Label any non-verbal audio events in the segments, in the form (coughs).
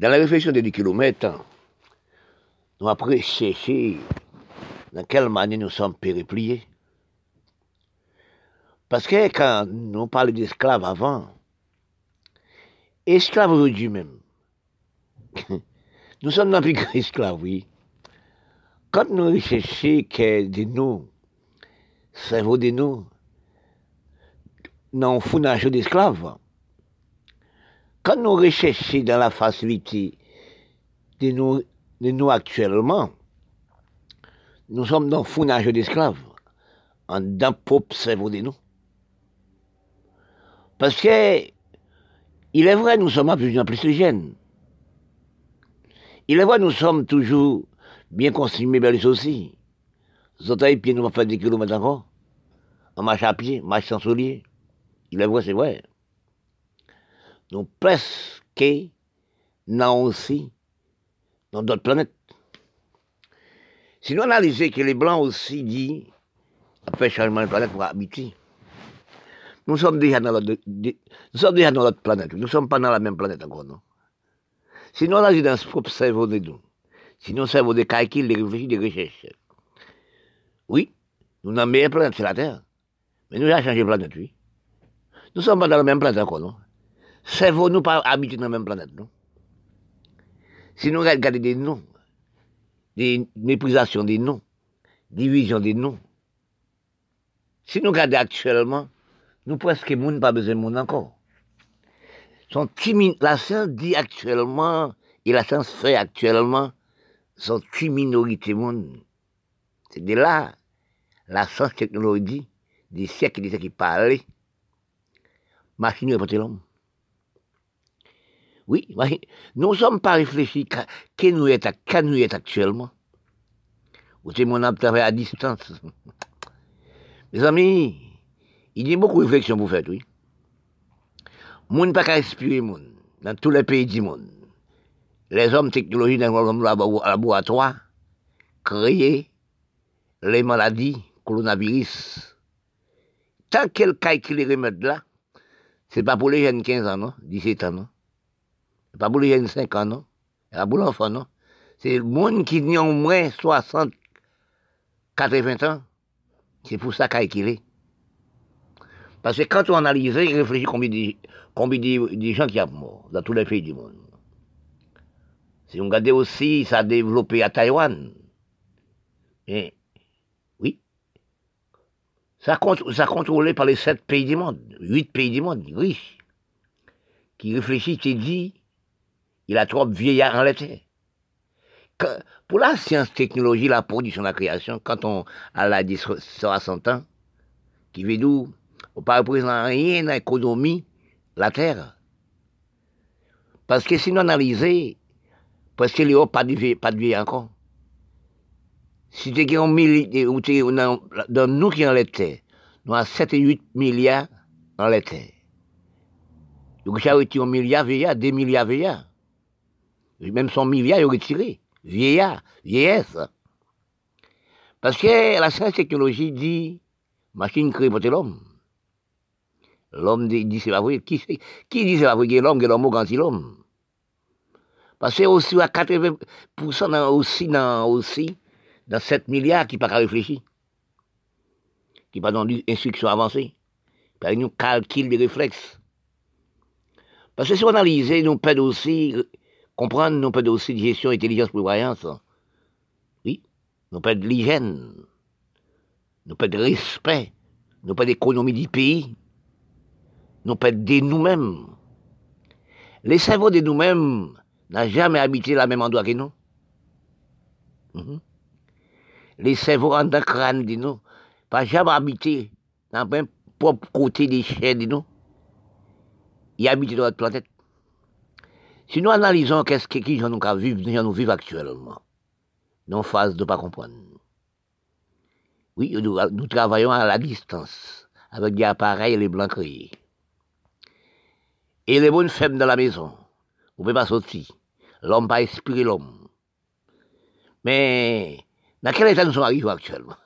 Dans la réflexion des 10 km, nous avons cherché dans quelle manière nous sommes péripliés. Parce que quand nous parlons d'esclaves avant, esclaves aujourd'hui même, (laughs) nous sommes dans plus esclaves, oui. Quand nous recherchons que de nous, cerveau de nous, dans le d'esclaves, quand nous recherchons dans la facilité de nous, actuellement, nous sommes dans le fournage d'esclaves, en d'un propre cerveau de nous. Parce que, il est vrai, nous sommes à plus en plus les jeunes. Il est vrai, nous sommes toujours bien construits, belles aussi. Zotaï, pieds, nous va faire des kilomètres encore. En marche à pied, marche sans soulier. Il est vrai, c'est vrai. Donc presque aussi dans d'autres planètes. Si nous analysons que les Blancs aussi disent, après changement de planète pour habiter, nous sommes déjà dans l'autre, nous sommes planète. Nous ne sommes pas dans la même planète encore, non? Si nous analysons dans ce propre cerveau de nous, si nous cerveau des calculs, des réflexions, des recherches, oui, nous la meilleure planète, c'est la Terre. Mais nous avons changé de planète, oui. Nous ne sommes pas dans la même planète encore, non? Cerveau nous pas dans la même planète, non? Si nous regardons des noms, des méprisations des noms, division des noms, si nous regardons actuellement, nous presque monde pas besoin de monde encore. Son la science dit actuellement, et la science fait actuellement, sont une minorité monde. C'est de là, la science technologie, des siècles et des siècles qui parlaient, machine est l'homme. Oui, nous ne sommes pas réfléchis à qui nous est, nous est actuellement. Ou c'est mon âme à distance. Mes amis, il y a beaucoup de réflexions pour faire, oui. Moun pas qu'à respirer, moun, dans tous les pays du monde. Les hommes technologiques dans le laboratoire créent les maladies, coronavirus. Tant qu'elle calcule les remèdes là, c'est pas pour les jeunes 15 ans, non, 17 ans, pas pour les 5 ans, non? C'est pour l'enfant, non? C'est le monde qui a au moins 60, 80 ans. C'est pour ça qu'il est. Parce que quand on analyse, il réfléchit combien de, combien de, gens qui sont morts dans tous les pays du monde. Si on regarde aussi, ça a développé à Taïwan. Et, oui. Ça, ça contrôlé par les sept pays du monde, huit pays du monde, riches, qui réfléchissent et disent, il a trop vieillard en l'été. Pour la science, technologie, la production, la création, quand on a la 60 ans, qui veut dire, on ne représente rien dans l'économie, la Terre. Parce que si nous analysons, parce que les pas de pas de encore. Si tu es dans nous qui en l'été, nous avons 7 et 8 milliards en l'été. Donc, j'ai un milliard vieillard, 2 milliards vieillards. Même son milliard, il retiré. Vieillard, vieillesse. Parce que la science technologie dit, machine créée pour l'homme. L'homme dit, c'est pas vrai. Qui, dit c'est pas vrai que l'homme, que l'homme quand l'homme? Parce que aussi à 80% dans, aussi, dans, aussi, dans 7 milliards qui pas réfléchir. Qui pas dans l'instruction avancée. Par une calcul des réflexes. Parce que si on analyse, nous perdons aussi comprendre nous pas aussi de gestion intelligence prévoyance. Oui, nous pas de l'hygiène, nous pas de respect, nous pas d'économie du pays, nous pas de nous-mêmes. Les cerveaux de nous-mêmes n'ont jamais habité la même endroit que nous. Mhm. Les cerveaux en crâne de nous, pas jamais habité dans le même propre côté des chaînes de nous. Ils habitent dans notre planète. Si nous analysons qu'est-ce que qui nous vivons, nous vivons actuellement, nous phase de pas comprendre. Oui, nous, travaillons à la distance, avec des appareils et les blancs créés. Et les bonnes femmes dans la maison, vous ne pas sortir. L'homme pas inspirer l'homme. Mais, dans quel état nous sommes arrivés actuellement?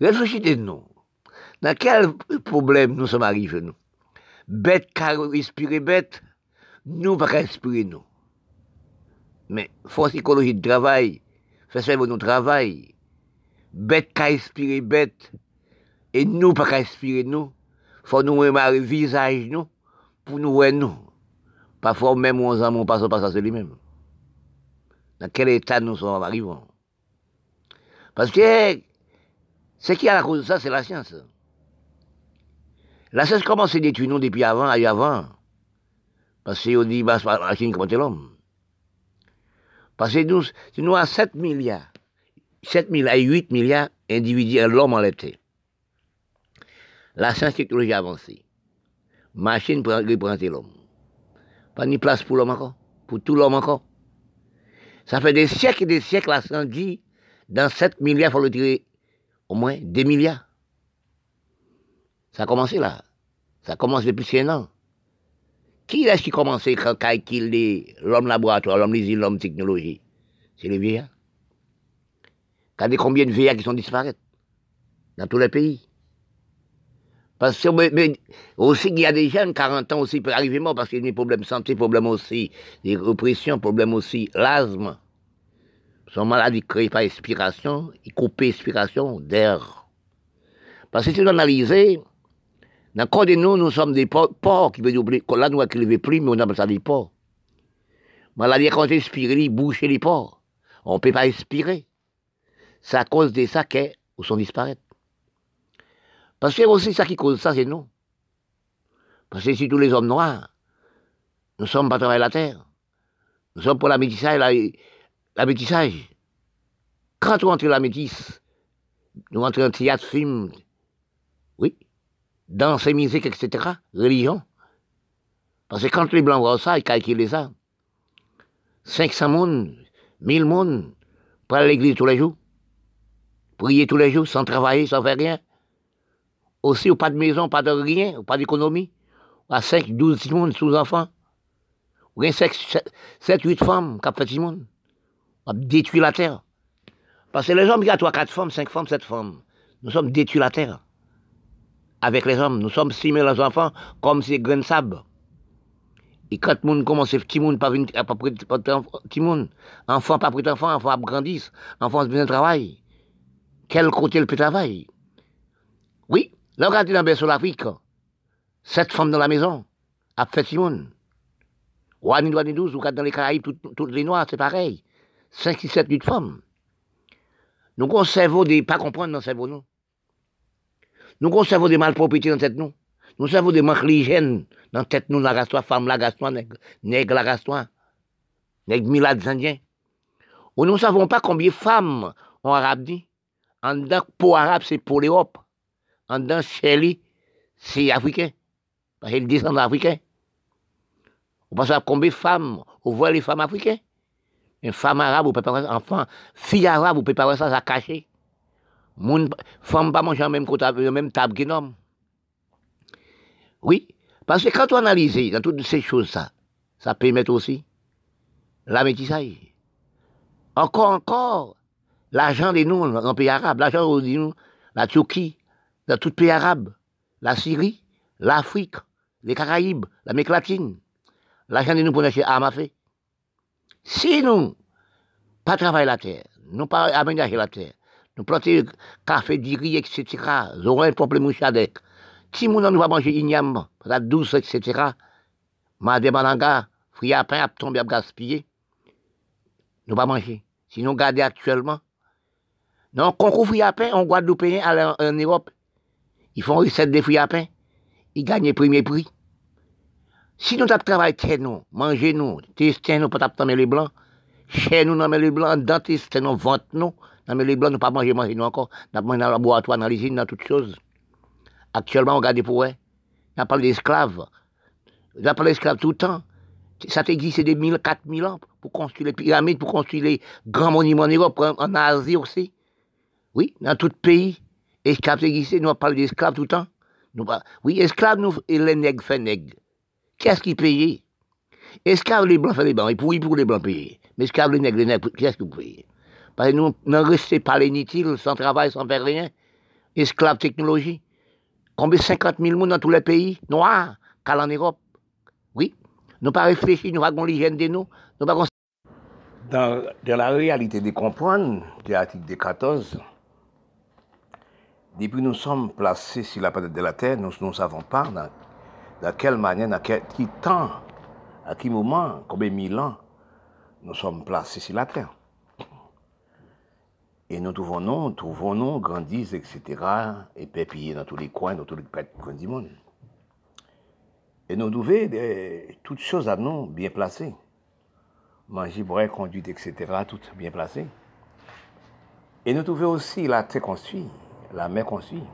Réfléchissez-nous. Dans quel problème nous sommes arrivés, nous? Bête car respirer bête, nous pas respirer nous. Mais force écologie de travail, fait faire notre travail. Bête qu'à inspirer bête. Et nous, pas qu'à inspirer nous. Faut nous remarquer visage, nous, pour nous voir nous. Parfois, même on en passe pas ça, c'est lui-même. Dans quel état nous sommes arrivés. Parce que, ce qui a la cause de ça, c'est la science. La science commence à détruire nous depuis avant, et avant. Parce qu'on dit, bah, c'est la Chine comment l'homme. Parce que nous, nous avons 7 milliards, 7 milliards 8 milliards d'individus, l'homme en l'été. La science technologie avancée. Machine pour représenter l'homme. Pas ni place pour l'homme encore, pour tout l'homme encore. Ça fait des siècles et des siècles, la science dit, dans 7 milliards, il faut le tirer au moins 2 milliards. Ça a commencé là. Ça a commencé depuis 5 ans. Qui est-ce qui a commencé quand il l'homme laboratoire, l'homme l'usine, l'homme technologie? C'est les vieillards. Regardez combien de vieillards qui sont disparus dans tous les pays? Parce que mais, aussi il y a des jeunes, 40 ans aussi, peuvent arriver mort parce qu'il y a des problèmes de santé, problèmes aussi, des répressions, problèmes aussi, l'asthme. Son maladie créée par expiration, il coupe l'expiration d'air. Parce que si on analyse, dans le de nous, nous sommes des porcs, qui veut dire, là, nous ne plus, mais on appelle ça des porcs. Maladie, quand on expire, il bouche les porcs. On ne peut pas expirer. C'est à cause de ça qu'ils sont disparaître. Parce que aussi ça qui cause ça, c'est nous. Parce que si tous les hommes noirs, nous sommes pas travailler la terre. Nous sommes pour la métissage, la. Quand on entre la métisse, nous entrons en théâtre, film, danse, musique, etc., religion. Parce que quand les Blancs voient ça, ils calculent ça. 500 personnes, 1000 personnes, pour aller l'église tous les jours. Prier tous les jours, sans travailler, sans faire rien. Aussi, ou pas de maison, pas de rien, ou pas d'économie. À 5, 12 personnes sous-enfants. Ou bien 7, 8 femmes qui ont fait monde. On détruit la terre. Parce que les hommes, il y a 3, 4 femmes, 5 femmes, 7 femmes. Nous sommes détruits la terre avec les hommes. Nous sommes 6 000 enfants comme ces grains de sable. Et quand le monde commence, petit monde pas petit monde, enfant pas pris enfant, enfant grandissent, enfant besoin de travail. Quel côté le peut travailler? Oui, là, regardez dans le l'Afrique, sept femmes dans la maison, a fait Simone. Ouani, Douani, 12, ou dans les Caraïbes, toutes les Noirs, c'est pareil. 5, 6, 7, 8 femmes. Nous, on cerveau des pas comprendre dans le cerveau, nous. Nous avons des malpropriétés dans tête nous. Nous avons des manques d'hygiène dans tête nous, la race femme, la race nègre, la race nègre indiens. Ou nous savons pas combien de femmes en arabe dit. En dedans, pour arabe, c'est pour l'Europe. En dedans, Shelly, c'est africain. Parce qu'il descend africain. On pense à combien de femmes, on voit les femmes africaines. Une femme arabe, vous pouvez pas enfant, fille arabe, vous pouvez pas ça, ça caché. Moun, femme pas manger en même côté, même table qu'un homme. Oui, parce que quand on analyse dans toutes ces choses-là, ça permet aussi la métissage. Encore, encore, l'argent de nous dans le pays arabe, l'argent de nous, la Turquie, dans tout pays arabe, la Syrie, l'Afrique, les Caraïbes, l'Amérique latine, l'argent de nous pour acheter à feu. Si nous, pas travailler la terre, nous pas aménager la terre, nous plantons café, riz, etc. Un problème mouchadek. Si nous ne va manger igname, la douce, etc. Madame Malanga, fruits à pain, à tomber à gaspiller. Nous pas manger. Si nous gardons actuellement. Non, concours fruits à pain, Guadeloupéen en, en Europe. Ils font recette des fruits à pain. Ils gagnent le premier prix. Si nous travaillons, nous, mangez nous, testez nous taper les blancs, chez nous, les blancs, nous, vente nous, non, mais les blancs ne pas manger, manger nous encore. Nous mangé dans le laboratoire, dans l'usine, dans toutes choses. Actuellement, on regarde pour eux. On parle d'esclaves. On parle d'esclaves tout le temps. Ça existe des 1000, 4000 ans pour construire les pyramides, pour construire les grands monuments en Europe, en Asie aussi. Oui, dans tout pays. Esclaves existent, nous parlons d'esclaves tout le temps. Nous, oui, esclaves, nous, et les nègres font nègres. Qu'est-ce qui paye Esclaves, les blancs font les blancs. Et pour, pour les blancs payer. Mais esclaves, les nègres, les nègres, qu'est-ce que vous payez parce que nous ne restons pas inutiles, sans travail, sans faire rien. Esclaves technologie. Combien 50 000 monde dans tous les pays? Noirs, qu'en Europe. Oui. Nous pas réfléchi, nous pas l'hygiène de nous. Nous pas Dans, la réalité de comprendre, de l'article 14, depuis nous sommes placés sur la planète de la Terre, nous ne savons pas dans, quelle manière, dans quel temps, à quel moment, combien de mille ans, nous sommes placés sur la Terre. Et nous trouvons-nous, trouvons-nous, grandissent, etc., et pépillés dans tous les coins, dans tous les coins du monde. Et nous trouvons toutes choses à nous bien placées. Manger, boire, conduite, etc., tout bien placé. Et nous trouvons aussi la terre construite la mer construite.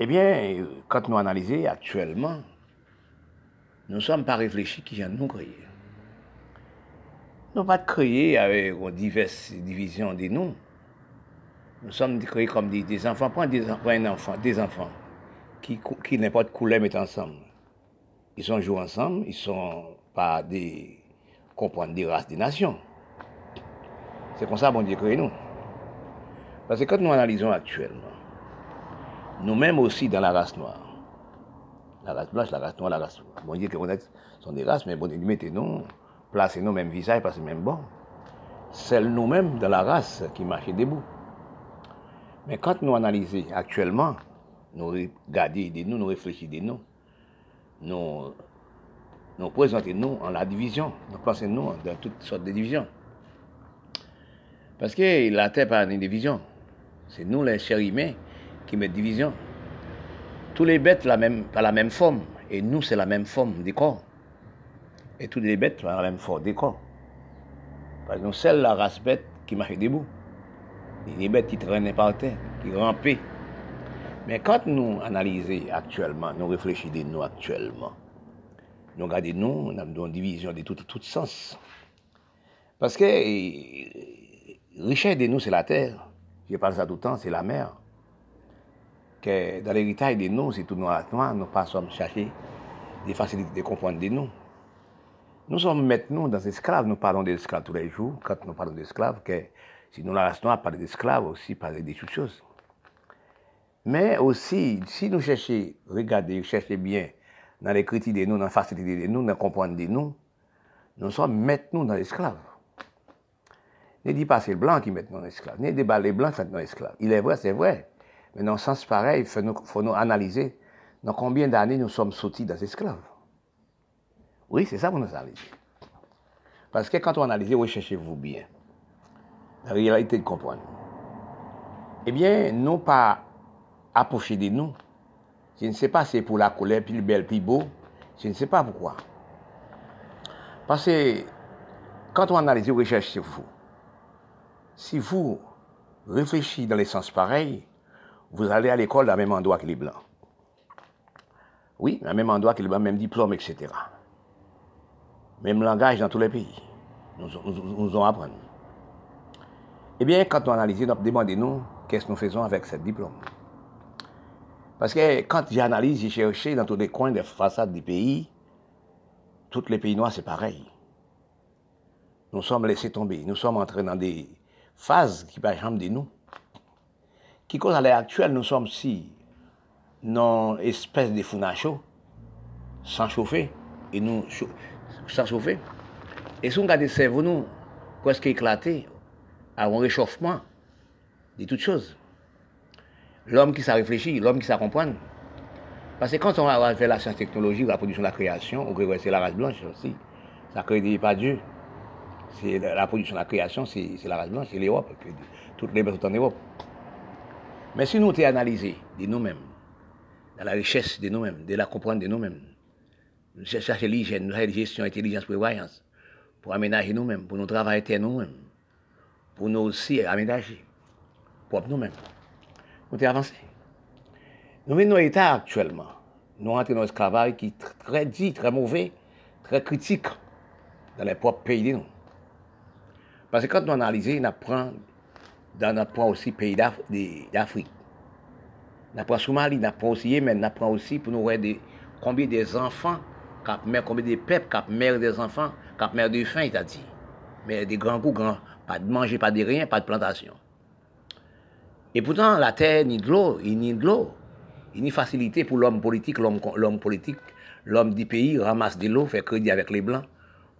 Eh bien, quand nous analysons actuellement, nous ne sommes pas réfléchis qui vient nous créer. Nous pas créés avec diverses divisions de nous. Nous sommes créés comme des, enfants. Prends, des, un enfant, des enfants qui, qui n'importe couleur mettent ensemble. Ils sont joués ensemble, ils sont pas des comprendre des races, des nations. C'est comme ça bon Dieu créé nous. Parce que quand nous analysons actuellement, nous-mêmes aussi dans la race noire, la race blanche, la race noire, la race Bon Dieu que sont des races, mais bon Dieu, mettez-nous, placez-nous même visage, parce que même bon. C'est nous-mêmes dans la race qui marchent debout. Mais quand nous analysons actuellement, nous regardons de nous, nous réfléchissons de nous, nous, nous présentons nous en la division, nous pensons nous dans toutes sortes de divisions. Parce que la terre pas une division. C'est nous, les chers humains, qui mettons division. Tous les bêtes la pas la même forme. Et nous, c'est la même forme des corps. Et toutes les bêtes ont la même forme des que nous, c'est la race bête qui marche debout. Les bêtes qui traînaient par terre, qui rampaient. Mais quand nous analysons actuellement, nous réfléchissons nous actuellement, nous regardons nous, nous avons une division de tout, tout sens. Parce que la richesse de nous, c'est la terre je parle ça tout le temps, c'est la mer. Que dans l'héritage de nous, c'est tout noir, noir, nous pas sommes chercher des facilités de comprendre de nous. Nous sommes maintenant dans esclaves, nous parlons d'esclaves tous les jours, quand nous parlons d'esclaves, que si nous la race noire parle d'esclaves, aussi parler des choses. Mais aussi, si nous cherchons, regardez, cherchez bien dans les critiques de nous, dans la facilité de nous, dans comprendre de nous, nous sommes maintenant dans l'esclave. Ne dis pas c'est le blanc qui met nos esclaves. Ne dis pas les blancs qui nos esclaves. Il est vrai, c'est vrai. Mais dans un sens pareil, il faut nous, faut nous analyser dans combien d'années nous sommes sortis des esclaves. Oui, c'est ça pour nous analyser. Parce que quand on analyse, recherchez-vous bien. La réalité de comprendre. Eh bien, non pas approcher de nous. Je ne sais pas si c'est pour la colère, puis le bel, puis beau. Je ne sais pas pourquoi. Parce que quand on analyse, recherchez-vous. Si vous réfléchissez dans les sens pareils, vous allez à l'école dans le même endroit que les Blancs. Oui, dans le même endroit que les Blancs, même diplôme, etc. Même langage dans tous les pays. Nous, nous, nous apprendre. Eh bien, quand on analyse, nous demandons qu'est-ce que nous faisons avec ce diplôme? Parce que quand j'analyse, j'ai cherché dans tous les coins des façades du pays, tous les pays noirs, c'est pareil. Nous sommes laissés tomber. Nous sommes entrés dans des phase qui va jamais de nous. Qui cause à l'heure actuelle, nous sommes si non espèce de founa chaud, sans chauffer, et nous, sans chauffer. Et si on regarde le cerveau, nous, presque éclaté, à un réchauffement de toutes choses. L'homme qui s'est réfléchi, l'homme qui s'est comprendre. Parce que quand on va faire la science technologie, la production de la création, on c'est la race blanche aussi. Ça crée pas Dieu c'est la, production, la création, c'est la race blanche, c'est l'Europe, toutes les sont en Europe. Mais si nous t'es analysé de nous-mêmes, dans la richesse de nous-mêmes, de la comprendre de nous-mêmes, nous cherchons l'hygiène, nous cherchons gestion, intelligence, prévoyance, pour aménager nous-mêmes, pour nous travailler nous-mêmes, pour nous aussi aménager, pour nous-mêmes. Nous t'es avancé. Nous venons dans l'état actuellement. Nous rentrons dans l'esclavage qui est très dit, très mauvais, très critique dans les propres pays de nous. Parce que quand on analyse, on apprend dans notre aussi pays d'Afrique. On apprend Somalie, on apprend aussi Yémen, on apprend aussi pour nous voir combien des enfants, combien de peuples qui meurent des enfants, qui meurent de faim, il dit. Mais des grands coups, grands, pas de manger, pas de rien, pas de plantation. Et pourtant, la terre, ni de l'eau, il n'y de l'eau. Il n'y a facilité pour l'homme politique, l'homme politique, l'homme du pays ramasse de l'eau, fait crédit avec les blancs,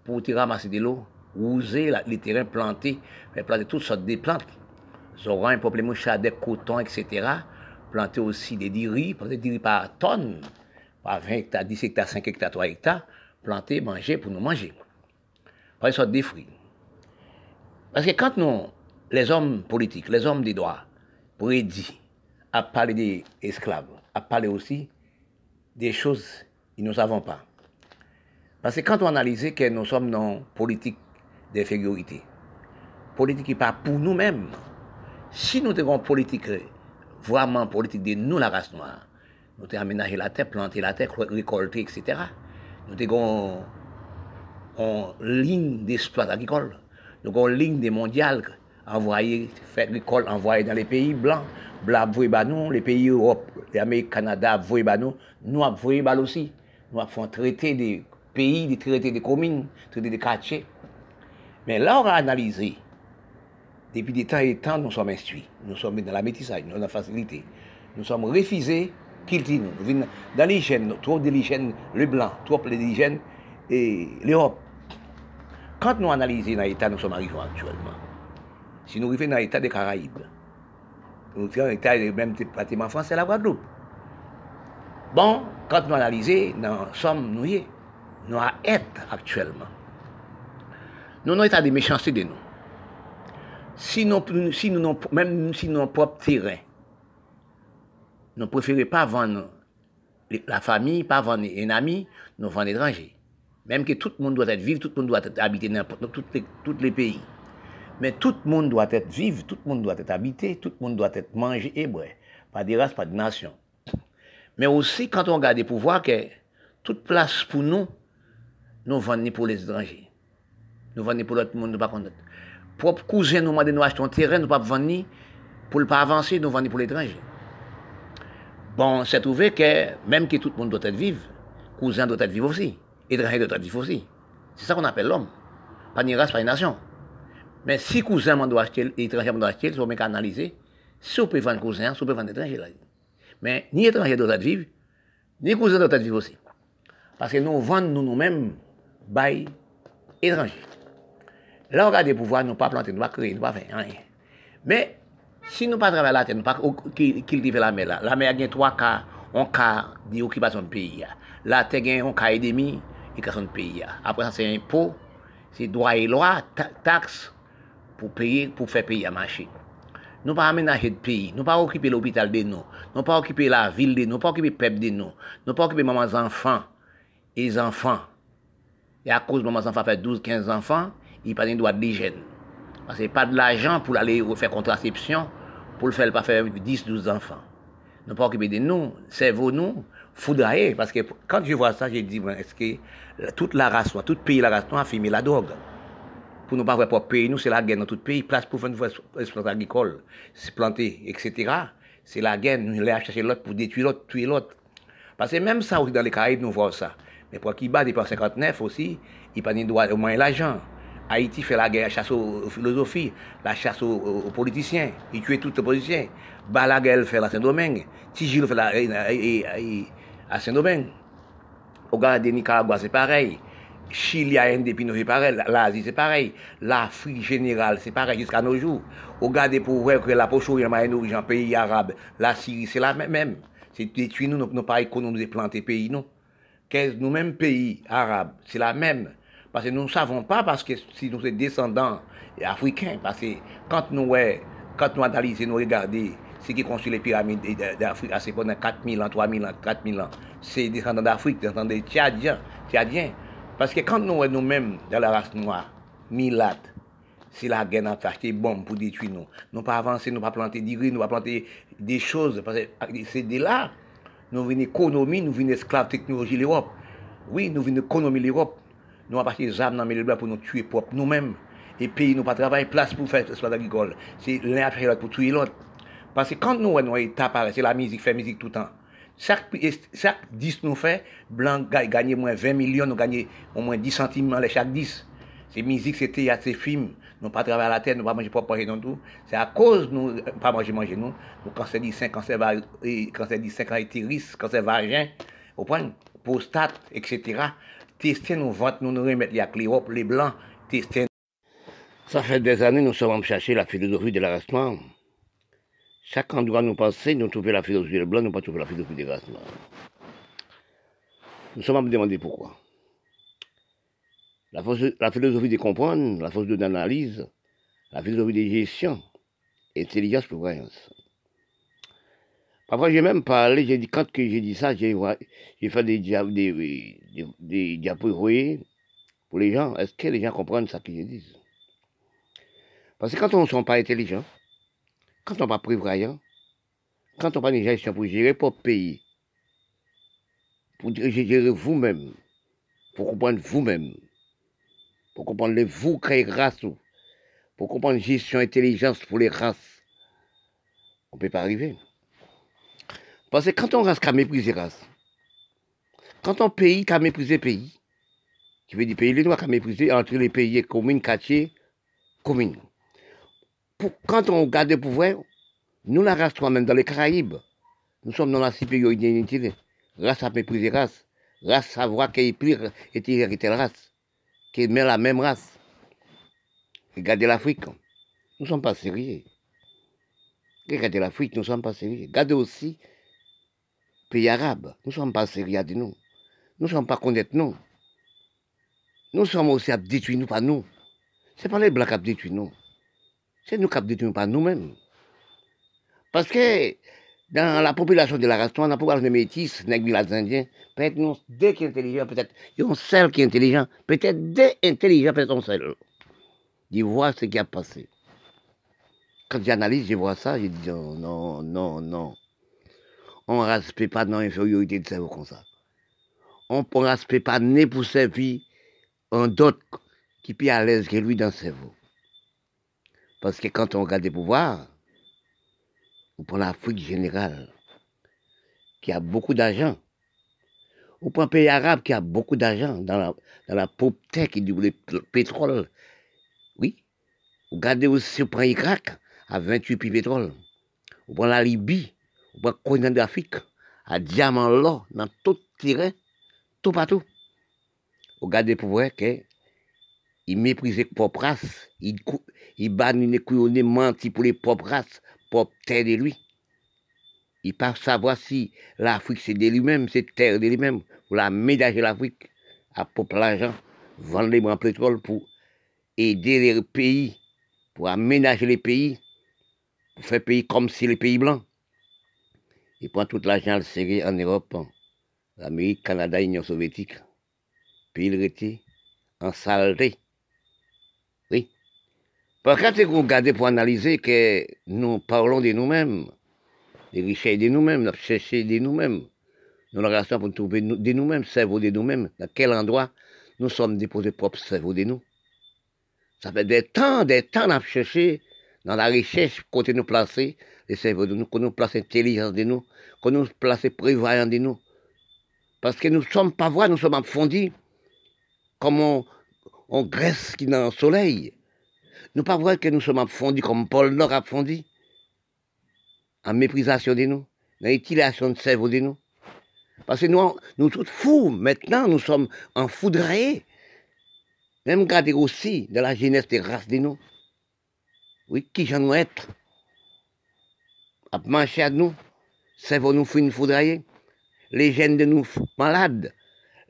pour ramasser de l'eau user les terrains plantés, planter toutes sortes de plantes. Zoran, problème des coton, etc. Planter aussi des riz, planter des riz par tonnes, par 20 hectares, 10 hectares, 5 hectares, 3 hectares, planter, manger pour nous manger. Par sorte des fruits. Parce que quand nous, les hommes politiques, les hommes des droits, prédit à parler des esclaves, à parler aussi des choses que nous ne savons pas. Parce que quand on analyse que nous sommes dans politique d'infériorité, politique qui pas pour nous-mêmes, si nous avons politique vraiment politique de nous, la race noire, nous avons aménagé la terre, planté la terre, récolté, etc. Nous avons une ligne d'espoir agricole, nous avons une ligne des mondiales envoyé, faire dans les pays blancs. Blancs envoyé nous, les pays Europe, Canada nous, nous aussi. Nous avons traité des pays, des traités des communes, traités des quartiers. Mais là, on a analysé. Depuis des temps et temps, nous sommes instruits. Nous sommes dans la métissage, dans la facilité. Nous sommes refusés nous. Dans l'hygiène, trop de l'hygiène, le blanc, trop de l'hygiène et l'Europe. Quand nous analysons l'état, nous sommes arrivés actuellement. Si nous arrivons dans l'état des Caraïbes, nous sommes dans l'état même pratiquement français, la Guadeloupe. Bon, quand nous analysons, nous sommes noués. Nous être actuellement. Nous sommes état de méchanceté de nous. Si nous, si nous, même si nous propre terrain, nous ne préférons pas vendre la famille, pas vendre un ami, nous vendons étrangers. Même que tout le monde doit être vivre, tout le monde doit être habité dans tous les pays. Mais tout le monde doit être vivre, tout le monde doit être habité, tout le monde doit être mangé et boire. Pas de race, pas de nation. Mais aussi, quand on regarde les pouvoirs, que toute place pour nous, nous vendons pour les étrangers. Nous vendons pour l'autre monde, nous pas contre. Propre cousin nous demande de nous acheter un terrain, nous pas vendre pour ne pas avancer, nous vendons pour l'étranger. Bon, c'est trouvé que même que tout le monde doit être vivre, cousin doit être vivre aussi, étranger doit être vivre aussi. C'est ça qu'on appelle l'homme. Pas une race, pas une nation. Mais si cousin m'en doit acheter, étranger m'en doit acheter, analyser. Si on peut vendre cousin, si on peut vendre étranger. Mais ni étranger doit être vivre, ni cousin doit être vivre aussi. Parce que nous vendons nous-mêmes, by étrangers. Là, on regarde des pouvoirs, nous ne pas planter, nous ne pas créer, nous ne pas faire rien. Mais si nous ne pas travailler la terre, nous ne pas cultiver la mer, là, la mer a trois cas, un cas d'occupation de pays. La terre a un cas et demi, d'occupation de pays. Après ça, c'est impôt, c'est droit et loi, taxes, pour payer, pour faire payer à marcher. Nous pas aménager de pays, nous pas occuper l'hôpital de nous, nous pas occuper la ville de nous, pas occuper le peuple de nous, nous pas occuper maman enfants et les enfants. Et à cause de maman enfants fait 12, 15 enfants, il pas droit de l'hygiène. Parce a pas de l'argent pour aller faire contraception, pour le faire pas faire 10, 12 enfants. Nous pas occuper de nous, cerveau nous, foudrailler, parce que quand je vois ça, je dis, est-ce que toute la race, tout pays la race a filmé la drogue? Pour nous pas voir pour pays, nous, c'est la guerre dans tout pays, place pour faire une exploitation agricole, c'est planter, etc. C'est la guerre, nous allons chercher l'autre pour détruire l'autre, tuer l'autre. Parce que même ça, aussi dans les Caraïbes, nous voyons ça. Mais pour qui bat depuis 59 aussi, il pas droit au moins l'argent. Haïti fait la guerre, la chasse aux philosophies, la chasse aux, politiciens. Il tue tous les politiciens. Balaguer fait la Saint-Domingue. Tijil fait la à Saint-Domingue. De Nicaragua, c'est pareil. Chili a indépendance, c'est pareil. L'Asie, c'est pareil. L'Afrique générale, c'est pareil jusqu'à nos jours. Regardez pour voir que la poche il y a un pays arabe. La Syrie, c'est la même. C'est détruire nous, nos pas économies de planter pays, non. Nous-mêmes, pays arabes, c'est la même. Parce que nous ne savons pas, parce que si nous sommes descendants africains, parce que quand nous, quand nous analysons, nous regardons ce qui construit les pyramides d'Afrique, c'est pendant 4000 ans, 3000 ans, 4000 ans, c'est descendants d'Afrique, descendants des Tchadiens, Tchadiens. Parce que quand nous nous-mêmes, dans la race noire, Milat, c'est la guerre qui acheté bombes pour détruire nous. Nous pas avancer, nous pas planter des gris, nous pas planter des choses. Parce que c'est de là, nous venons économie, nous venons esclaves technologie l'Europe. Oui, nous venons économie l'Europe. Nous avons des armes dans les pour nous tuer propre nous-mêmes. Et pays, nous pas place pour faire l'espace agricole. C'est l'un après l'autre pour tuer l'autre. Parce que quand nous, nous, état c'est la musique, fait musique tout le temps. Chaque, chaque 10 nous fait, blanc gagne moins 20 millions, nous gagnons au moins 10 centimes dans chaque 10. C'est musique, c'est théâtre, c'est film. Nous pas à la terre, nous pas manger pas manger dans tout. C'est à cause nous pas manger manger nous. Nous cancer du sein, cancer cancer cancer cancer vagin, au point prostate, etc. Tester nos ventes, nous nous remettre les l'Europe, les blancs, tester Ça fait des années, nous sommes chercher la philosophie de l'arrêtement. Chaque endroit nous penser, nous trouver la philosophie de blanc, nous pas trouver la philosophie de l'arrêtement. Nous sommes à me demander pourquoi. La, philosophie de comprendre, la force de l'analyse, la philosophie de gestion, intelligence pour croyance. Parfois, j'ai même parlé, j'ai dit, quand j'ai dit ça, j'ai fait des, des, diapos pour les gens. Est-ce que les gens comprennent ça que je dis Parce que quand on ne sont pas intelligents, quand on n'est pas prévoyant, quand on n'a pas une gestion pour gérer pour pays, pour gérer vous-même, pour comprendre vous-même, pour comprendre les vous créer grâce, pour comprendre gestion intelligence pour les races, on ne peut pas arriver. Parce que quand on reste qu'à mépriser race, quand on pays qu'à mépriser pays, qui veut dire pays les noirs qu'à mépriser entre les pays communes, quartiers, communes. quand on garde le pouvoir, nous, la race même dans les Caraïbes, nous sommes dans la supériorité race à mépriser race, race savoir qu'elle est pire et telle race, qui met la même race. Regardez l'Afrique, nous ne sommes pas sérieux. Regardez l'Afrique, nous ne sommes pas sérieux. Regardez aussi pays arabes, nous ne sommes pas sérieux de nous. Nous ne sommes pas connaître nous. Nous sommes aussi à nous pas nous. Ce n'est pas les blancs qui détruisent nous. C'est nous qui détruisons pas nous-mêmes. Parce que dans la population de la race, dans la population des métis, les indiens, peut-être nous, deux qui sont intelligents, peut-être, il y a qui est intelligent, peut-être deux intelligents, peut-être un seul. Je vois ce qui a passé. Quand j'analyse, je vois ça, je dis oh, non, non, non. On ne respecte pas dans l'infériorité de cerveau comme ça. On ne respecte pas né pour servir un d'autre qui est à l'aise que lui dans le cerveau. Parce que quand on regarde les pouvoirs, on prend l'Afrique générale, qui a beaucoup d'argent. On prend un pays arabe qui a beaucoup d'argent dans la, dans la terre qui dit le pétrole. Oui. Regardez aussi, on prend l'Irak à 28 puits pétrole. On prend la Libye, le continent d'Afrique, à diamant l'or, dans tout terrain, tout partout. Regardez pour voir que il méprisait les propres races, il, il bannit les couillonnés menti pour les propres races, pour terre de lui. Il pas savoir si l'Afrique c'est de lui-même, c'est terre de lui-même, pour la ménager l'Afrique, à propre l'argent, vendre les bras pétrole pour aider les pays, pour aménager les pays, pour faire pays comme si les pays blancs. Il prend tout l'argent serré en Europe, l'Amérique, Canada, Union soviétique. Puis il était en saleté. Oui. Parce que vous regardez pour analyser que nous parlons de nous-mêmes, des richesses de nous-mêmes, nous cherchons de nous-mêmes. Nous avons pour trouver de nous-mêmes, cerveau de nous-mêmes, dans quel endroit nous sommes déposés propre cerveau de nous? Ça fait des temps, des temps à chercher dans la recherche, côté nous placer les cerveaux de nous, qu'on nous place l'intelligence de nous, qu'on nous place prévoyant de nous. Parce que nous ne sommes pas voix, nous sommes affondis, comme on, on graisse qui dans le soleil. Nous pas voir que nous sommes affondis comme Paul Nord a en méprisation de nous, dans l'utilisation de cerveau de nous. Parce que nous, nous tous fous, maintenant nous sommes en foudrés. Même garder aussi de la jeunesse des races de nous. Oui, qui j'en être? À marcher à nous, cerveau nous fait une foudroyer. Les jeunes de nous malades,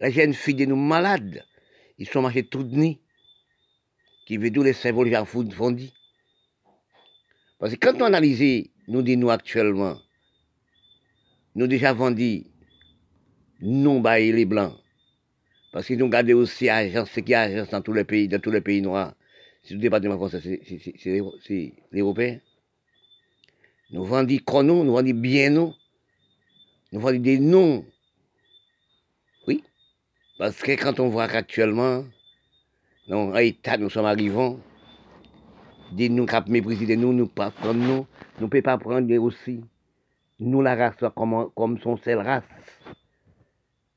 les jeunes filles de nous malades, ils sont marchés tout de nuit. Qui veut dire les cerveaux gens fondis. Parce que quand on analyse, nous dit nous actuellement, nous déjà vendus, nous baillons les blancs. Parce que nous regardons aussi agence, ce qui est agence dans tous les pays, dans tous les pays noirs. C'est le département français, c'est l'Européen. Nous vendons chrono, nous vendons bien nous. Nous des noms. Oui. Parce que quand on voit qu'actuellement, dans l'état nous sommes arrivés, des nous qui mépriser nous, nous pas nous, nous ne pouvons pas prendre aussi, nous la race comme, comme son seule race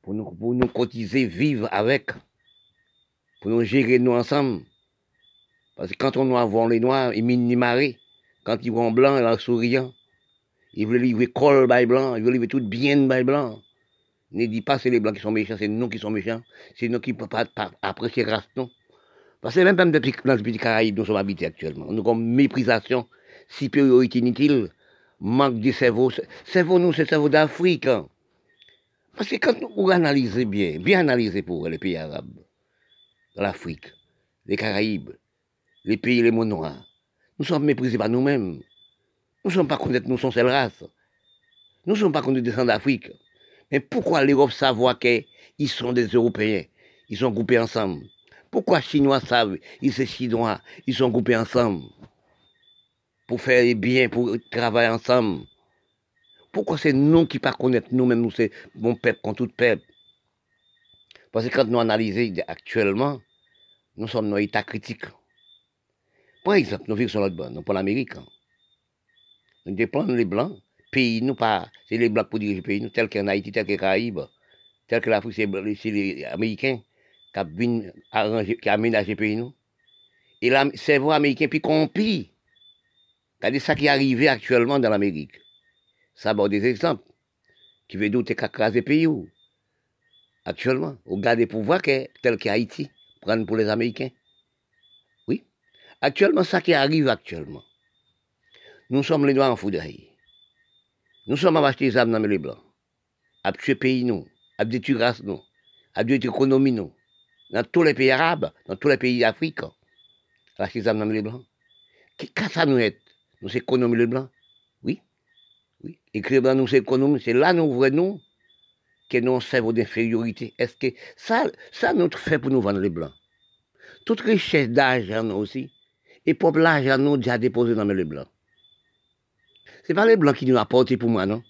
pour nous, pour nous cotiser, vivre avec, pour nous gérer nous ensemble. Parce que quand on voit les noirs, ils minimarent. Quand ils voient blanc, ils sont souriant. Ils veulent livrer col by blanc, ils veulent livrer tout bien by blanc. Ne dis pas c'est les blancs qui sont méchants, c'est nous qui sommes méchants. C'est nous qui ne pouvons pas apprécier race. Parce que même dans le pays Caraïbes, nous sommes habités actuellement. Nous avons méprisation, supériorité inutile, manque de cerveau. Cerveau, nous, c'est cerveau d'Afrique. Hein. Parce que quand vous analysez bien, bien analysez pour les pays arabes, l'Afrique, les Caraïbes, les pays les mondes noirs, nous sommes méprisés par nous-mêmes. Nous ne sommes pas connus, nous sommes cette race. Nous ne sommes pas connus descendre d'Afrique. Mais pourquoi l'Europe savoir qu'ils sont des Européens? Ils sont groupés ensemble. Pourquoi les Chinois savent Ils sont Chinois, ils sont groupés ensemble? Pour faire bien, pour travailler ensemble. Pourquoi c'est nous qui ne connaissons nous-mêmes, nous, c'est mon peuple contre tout peuple? Parce que quand nous analysons actuellement, nous sommes dans état critique. Par exemple, nous vivons sur l'autre bord, nous prenons l'Amérique. Hein. Nous dépendons les Blancs, pays, nous pas, c'est les Blancs pour diriger le pays, nous, tel qu'en Haïti, tel que Caraïbes, tel que l'Afrique, c'est les Américains qui ont aménagé le pays, nous. Et le cerveau américain, puis compris. C'est ça qui est arrivé actuellement dans l'Amérique. Ça va des exemples. Qui veut dire qu'à craser le pays où Actuellement, au gars des pouvoirs tel qu'Haïti, prendre pour les Américains. Actuellement, ça qui arrive actuellement. Nous sommes les Noirs en foudre. Nous sommes à acheter des armes dans les Blancs. À tuer pays, nous. À détruire race, nous. À détruire l'économie, nous. Dans tous les pays arabes, dans tous les pays d'Afrique. À acheter des armes dans les Blancs. Qu'est-ce que nous est Nous, c'est économie les Blancs? Oui. Oui. Écrire dans nous, c'est économie. C'est là, nous, vrai, nous, que nous servons d'infériorité. Est-ce que ça, ça nous fait pour nous vendre les Blancs? Toute richesse d'argent, nous aussi. Et pour l'argent, nous, déjà déposé dans les Blancs. Ce n'est pas les blancs qui nous apportent pour moi, non?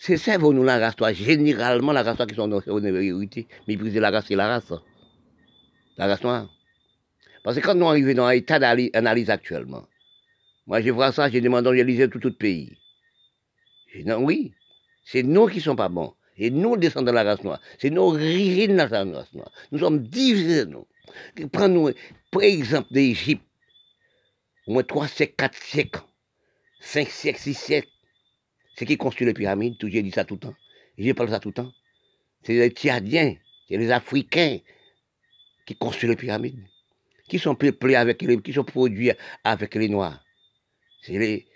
C'est ça, nous la race, toi. Généralement, la race, toi, qui sont dans la vérité. Mépriser la race, c'est la race. La race noire. Parce que quand nous arrivons dans l'état d'analyse actuellement, moi, je vois ça, je demande d'analyser tout, tout le pays. Je dis, oui, c'est nous qui ne sommes pas bons. Et nous descendons de la race noire. C'est nos origines de la race noire. Nous sommes divisés, nous. Prenons, par exemple, d'Égypte, au moins 3 siècles, 4 siècles. 5 siècles, 6 siècles. C'est qui construit les pyramides, j'ai dit ça tout le temps. J'ai parlé ça tout le temps. C'est les Tchadiens, c'est les Africains qui construisent les pyramides. Qui sont peuplés avec les, qui sont produits avec les Noirs. C'est les,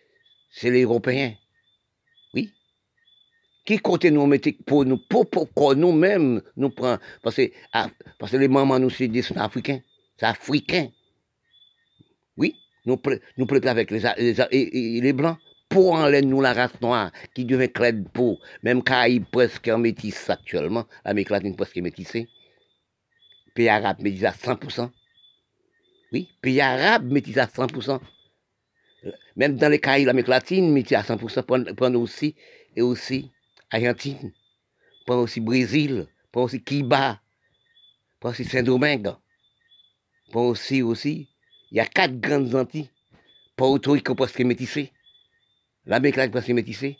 c'est les Européens. Oui. Qui compte nous mettre pour nous, pour, pour, nous-mêmes, nous prend, parce que, ah, parce que les mamans nous, c'est Africains. C'est Africains. Nous, nous avec les, les, les blancs pour enlever nous la race noire qui devient de peau, même Caraïbes presque en métis actuellement, l'Amérique latine presque métissée. Pays arabe métis à 100%. Oui, pays arabe métis à 100%. Même dans les Caraïbes, l'Amérique latine métis à 100%, prendre aussi, et aussi Argentine, prendre aussi Brésil, prendre aussi Cuba, prendre aussi Saint-Domingue, prendre aussi, aussi il y a quatre grandes Antilles. Porto Rico presque métissé. L'Amérique presque métissée.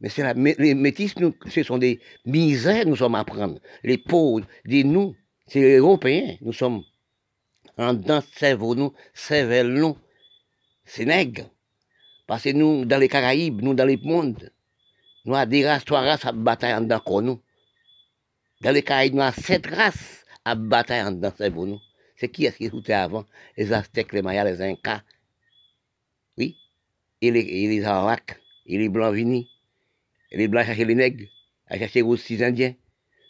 Mais c'est la, les métis, ce sont des misères, nous sommes à prendre. Les pauvres, des nous, c'est les Européens, nous sommes en dedans, cerveau, nous, cervelle, nous. C'est nègre. Parce que nous, dans les Caraïbes, nous, dans les mondes, nous avons des races, trois races à bataille en dedans, nous. Dans les Caraïbes, nous avons sept races à bataille en dedans, cerveau, nous. C'est qui est-ce qui écoutait avant? Les Aztèques, les Mayas, les Incas. Oui. Et les, et les et les Blancs Vinis. Et les Blancs cherchaient les nègres, à chercher aussi les Indiens.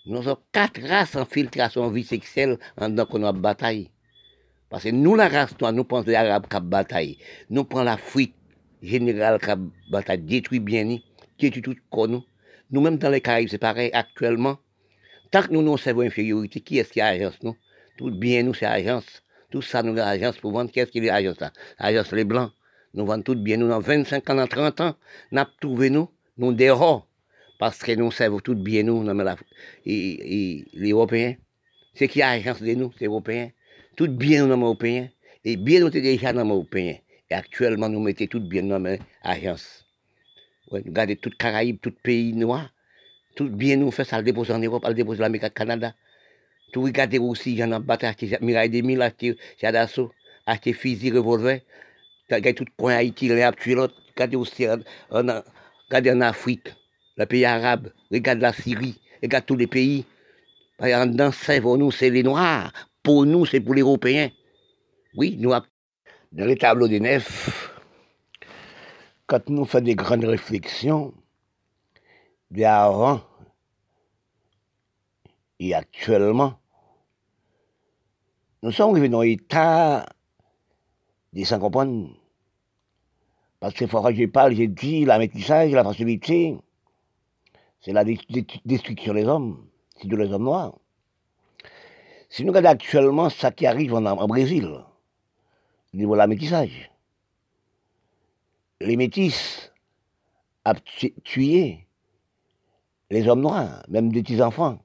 Nous avons quatre races en filtration vie sexuelle en tant qu'on a bataille. Parce que nous, la race noire, nous pensons les Arabes qui bataille. Nous prenons l'Afrique générale qui bataille, détruit bien, détruit tout quoi nous. Nous-mêmes dans les Caraïbes, c'est pareil actuellement. Tant que nous nous servons infériorité, qui est-ce qui a agence nous? Tout bien, nous, c'est agence. Tout ça, nous, agence pour vendre. Qu'est-ce qu'il y a agence là? Agence les blancs. Nous vendons tout bien. Nous, dans 25 ans, dans 30 ans, nous trouvé nous, nous dérons. Parce que nous servons tout bien, nous, la, et, les Européens. C'est qui agence de nous, c'est Européens. Tout bien, nous, Européens. Et bien, nous, sommes déjà dans Européens. Et actuellement, nous mettons tout bien dans l'agence. Ouais, nous gardons tout Caraïbes, tout pays noir. Tout bien, nous faisons ça, le déposer en Europe, le déposer en Amérique, Canada. Tout regarder aussi, il y en a battu, acheté Mirail 2000, acheté Chadasso, acheté fusil, revolver. Regardez tout le coin Haïti, les tué l'autre. Regardez aussi en, regardez en Afrique, le pays arabe, regardez la Syrie, regardez tous les pays. En dans nous, c'est les Noirs. Pour nous, c'est pour les Européens. Oui, nous, dans les tableaux des nefs, quand nous faisons des grandes réflexions, avant et actuellement, nous sommes arrivés dans l'état de sans comprendre. Parce que que je parle, j'ai dit la métissage, la facilité, c'est la destruction des hommes, c'est de les hommes noirs. Si nous regardons actuellement ce qui arrive en, Brésil, au niveau de la métissage, les métis ont tué les hommes noirs, même des petits-enfants.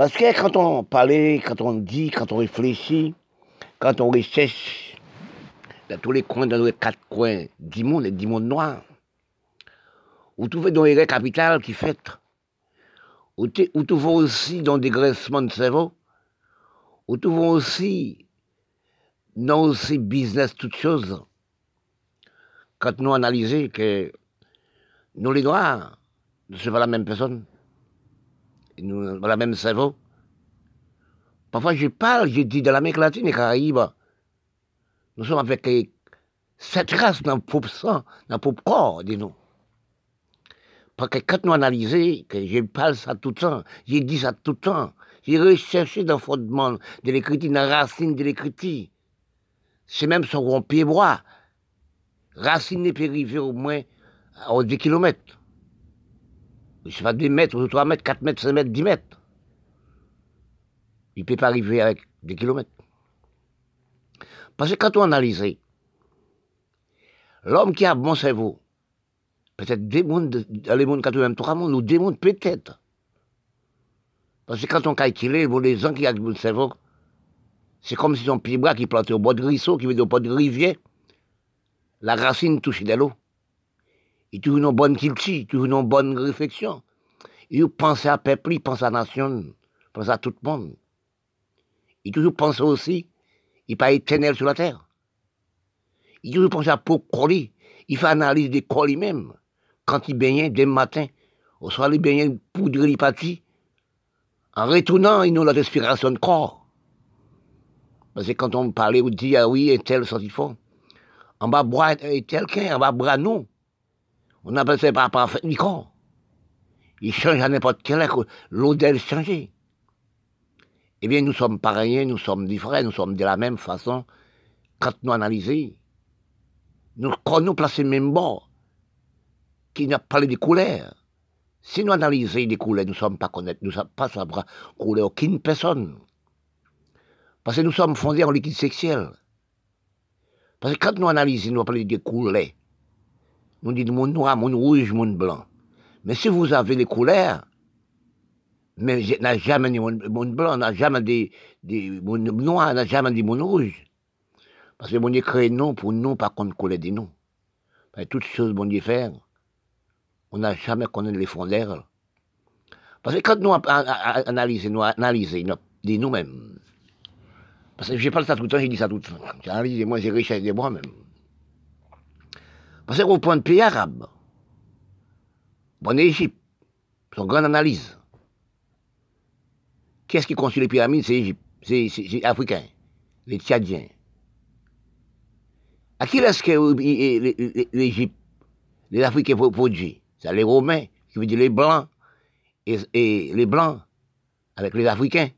Parce que quand on parle, quand on dit, quand on réfléchit, quand on recherche dans tous les coins, dans les quatre coins du monde, et du monde noir, vous trouvez dans les capitales qui fait, vous trouvez aussi dans des graissements de cerveau, vous trouvez aussi dans ces business toutes choses. Quand nous analysons que nous les noirs, ne sommes pas la même personne, nous la même cerveau. Parfois je parle, je dis de l'Amérique latine et Caraïbes, nous sommes avec cette race dans le propre sang, dans le propre corps, dis-nous. Parce que quand nous analysons, que je parle ça tout le temps, j'ai dit ça tout le temps, j'ai recherché dans le fondement de l'écriture, dans la racine de l'écriture. C'est même son pied bois. Racine n'est périphérie au moins à 10 kilomètres. Je sais pas 2 mètres, 3 mètres, 4 mètres, 5 mètres, 10 mètres. Il ne peut pas arriver avec des kilomètres. Parce que quand on analyse, l'homme qui a bon cerveau, peut-être des mondes, les mondes 83 mondes, ou des mondes peut-être. Parce que quand on calcule, les gens qui ont bon cerveau, c'est comme si son pied bras qui plantait au bord de ruisseau, qui veut au bord de rivière, la racine touche de l'eau. Il toujours une bonne culture, toujours une bonne réflexion. Il pense à peuple, il pense à nation, il pense à tout le monde. Il toujours pense aussi, il n'est pas éternel sur la terre. Il toujours pense à pour coller. Il fait analyse des corps lui-même. Quand il baigne dès le matin, au soir, il baigne pour les parties. En retournant, il a la respiration de corps. Parce que quand on parlait, on dit, ah oui, et tel sorti fond. En bas, bras, et tel en bas, bras, non. On appelle ça par corps. Il change à n'importe quel heure, l'odeur change. Eh bien, nous sommes pareils, nous sommes différents, nous sommes de la même façon. Quand nous analysons, nous, nous plaçons même bord, qui n'a pas des couleurs. Si nous analysons des couleurs, nous ne sommes pas connaître, nous ne sommes pas savoir couleur aucune personne. Parce que nous sommes fondés en liquide sexuel. Parce que quand nous analysons, nous parlons des couleurs. Nous disons monde noir, monde rouge, monde blanc. Mais si vous avez les couleurs, mais n'a jamais dit monde blanc, n'a jamais dit, dit monde noir, n'a jamais dit monde rouge. Parce que mon Dieu crée non pour nous, par contre, couleur des noms. Toutes choses, bon Dieu faire, on n'a jamais connu les fondeurs. Parce que quand nous analysons, nous analysons, nous-mêmes, parce que je parle ça tout le temps, j'ai dit ça tout le temps. J'ai analysé, moi, j'ai richesse de moi-même. Parce qu'on prend le pays arabe, bon Égypte, son grande analyse. Qu'est-ce qui construit les pyramides? C'est Égypte, c'est africain, les Tchadiens. À qui est-ce que l'Égypte, les Africains produisent C'est les Romains, qui veut dire les Blancs, et, les Blancs avec les Africains.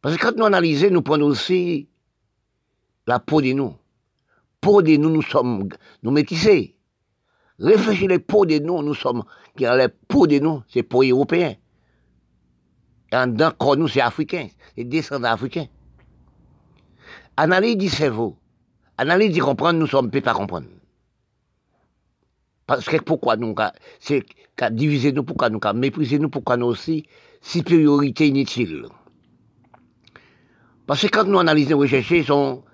Parce que quand nous analysons, nous prenons aussi la peau de nous peau de nous, nous sommes, nous métissés. Réfléchissez les peaux de nous, nous sommes, qui les peaux de nous, c'est peau européen. Et en dedans, nous, c'est africain, c'est descendants africains. Analyse du cerveau, analyse d'y comprendre, nous sommes pas comprendre. Parce que pourquoi nous, c'est qu'à diviser nous, pourquoi nous, qu'à mépriser nous, pourquoi nous aussi, supériorité inutile. Parce que quand nous analysons, recherchons, sont,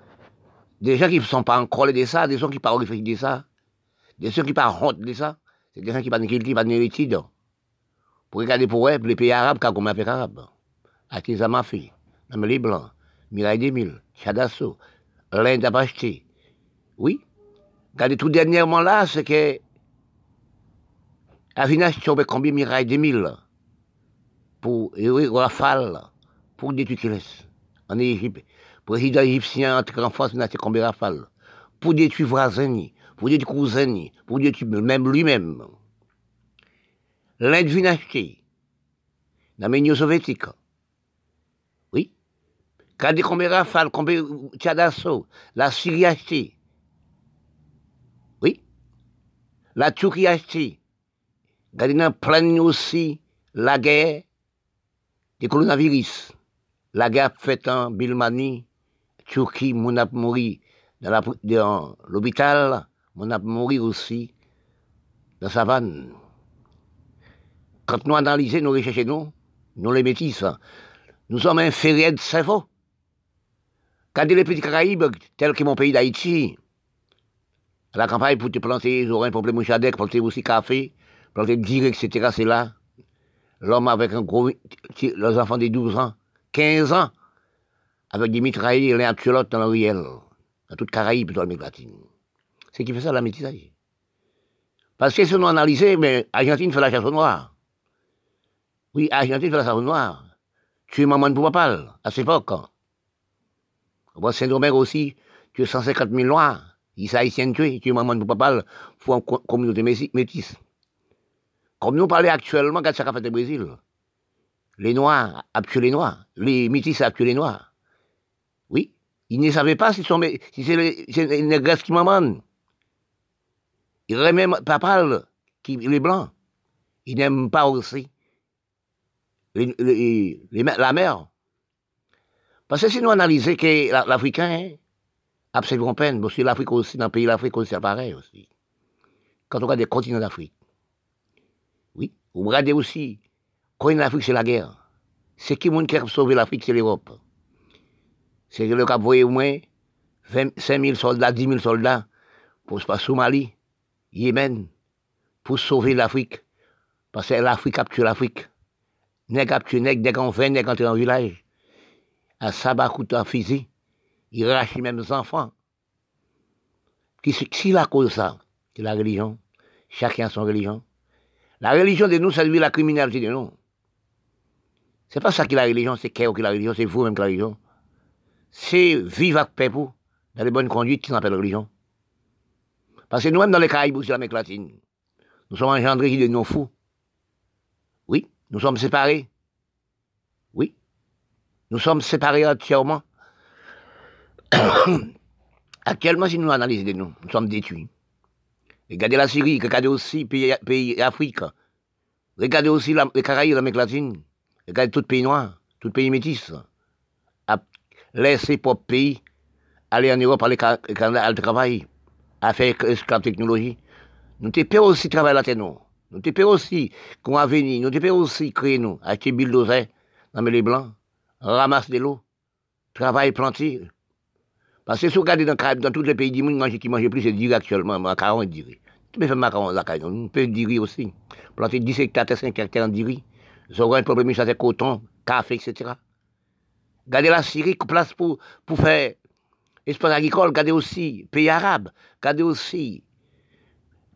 des gens qui ne sont pas en de ça, des gens qui ne sont pas de ça, des gens qui ne sont pas de ça, c'est des gens qui ne sont pas études. Pour regarder pour eux, les pays arabes, quand on m'appelle arabe. Atiza Mafi, même les Blancs, Mirai Demil, Chadasso, l'Inde Apacheté. Oui. Regardez tout dernièrement là, c'est que Avinash tombé combien Mirai Demil pour, et oui, Rafale, pour détruire en Égypte président égyptien entre en France, n'a combien rafales Pour détruire voisins, pour détruire cousins, pour détruire même lui-même. L'Inde vient acheter. Dans l'Union soviétique. Oui. Quand des combien rafales, combien d'assaut, la Syrie acheté. Oui. La Turquie acheté. Regardez plein aussi la guerre des coronavirus. La guerre faite en Birmanie, Turquie, mon a mouru dans l'hôpital, mon a mouru aussi dans la savane. Quand nous analysons nos recherches, nous, nous les métis, nous sommes inférieurs de cerveau. Quand les petits Caraïbes, tels que mon pays d'Haïti, à la campagne pour te planter, ils auraient un problème de planter aussi café, planter direct, etc., c'est là. L'homme avec un gros, les enfants de 12 ans, 15 ans, avec des mitraillés l'un tué l'autre dans le riel, dans toute Caraïbe, dans l'Amérique latine. C'est qui fait ça, la métissage. Parce que si on analyse, mais Argentine fait la chasse au noir. Oui, Argentine fait la chasse au noir. Tu es maman pour papa, à cette époque. Bon, Saint-Domingue aussi, tu es 150 000 noirs. Ils haïtiens tués, tu es maman pour papa, pour une communauté métisse. Comme nous parlons actuellement, quand ça a fait le Brésil. Les Noirs a tué les Noirs. Les Métis a tué les Noirs. Oui. Ils ne savaient pas si, c'est les, les négresses qui m'amènent. Ils n'aiment même parler qui, les Blancs. Ils n'aiment pas aussi les, les, la mer. Parce que si nous analysons que l'Africain a absolument peine, parce que l'Afrique aussi, dans le pays de l'Afrique aussi, c'est pareil aussi. Quand on regarde des continents d'Afrique, vous regardez aussi, quand l'Afrique, c'est la guerre. C'est qui monde qui a sauvé l'Afrique, c'est l'Europe. C'est le cap voyé au moins 5 000 soldats, 10 000 soldats pour se passer Somalie, Yémen, pour sauver l'Afrique. Parce que l'Afrique tué l'Afrique. Nèg tué nèg, dès qu'on fait, nèg dans un village. À sabat, couteau, à fusil. Il rachent même les enfants. Qui, si la cause ça, c'est la religion. Chacun a son religion. La religion de nous, ça veut la criminalité de nous. C'est pas ça qui est la religion, c'est qui est la religion, c'est vous-même qui la religion. C'est vivre avec paix dans les bonnes conduites qui s'appelle religion. Parce que nous-mêmes, dans les Caraïbes, c'est l'Amérique latine, nous sommes engendrés de nos fous. Oui, nous sommes séparés. Oui, nous sommes séparés entièrement. (coughs) Actuellement, si nous analysons de nous, nous sommes détruits. Regardez la Syrie, regardez aussi les pays d'Afrique. Regardez aussi les Caraïbes, l'Amérique latine. Regardez tout pays noir, tout pays métis. Laisser propres pays aller en Europe, aller au Canada, à travailler, à faire esclave technologie. Nous te payons aussi travailler la terre, nous. Nous te payons aussi qu'on a nous te aussi créer, nous, acheter bulldozer, dans les blancs, ramasse de l'eau, travail planter, parce que si vous regardez dans, dans tous les pays du monde, qui mangent plus, c'est du actuellement, macaron et riz. Tu peux faire macaron la caille, on peut du aussi. Planter 10 hectares, 5 hectares riz. Ils auront un problème, ça coton, café, etc. Regardez la Syrie, place pour, pour faire espace agricole, regardez aussi pays arabes, regardez aussi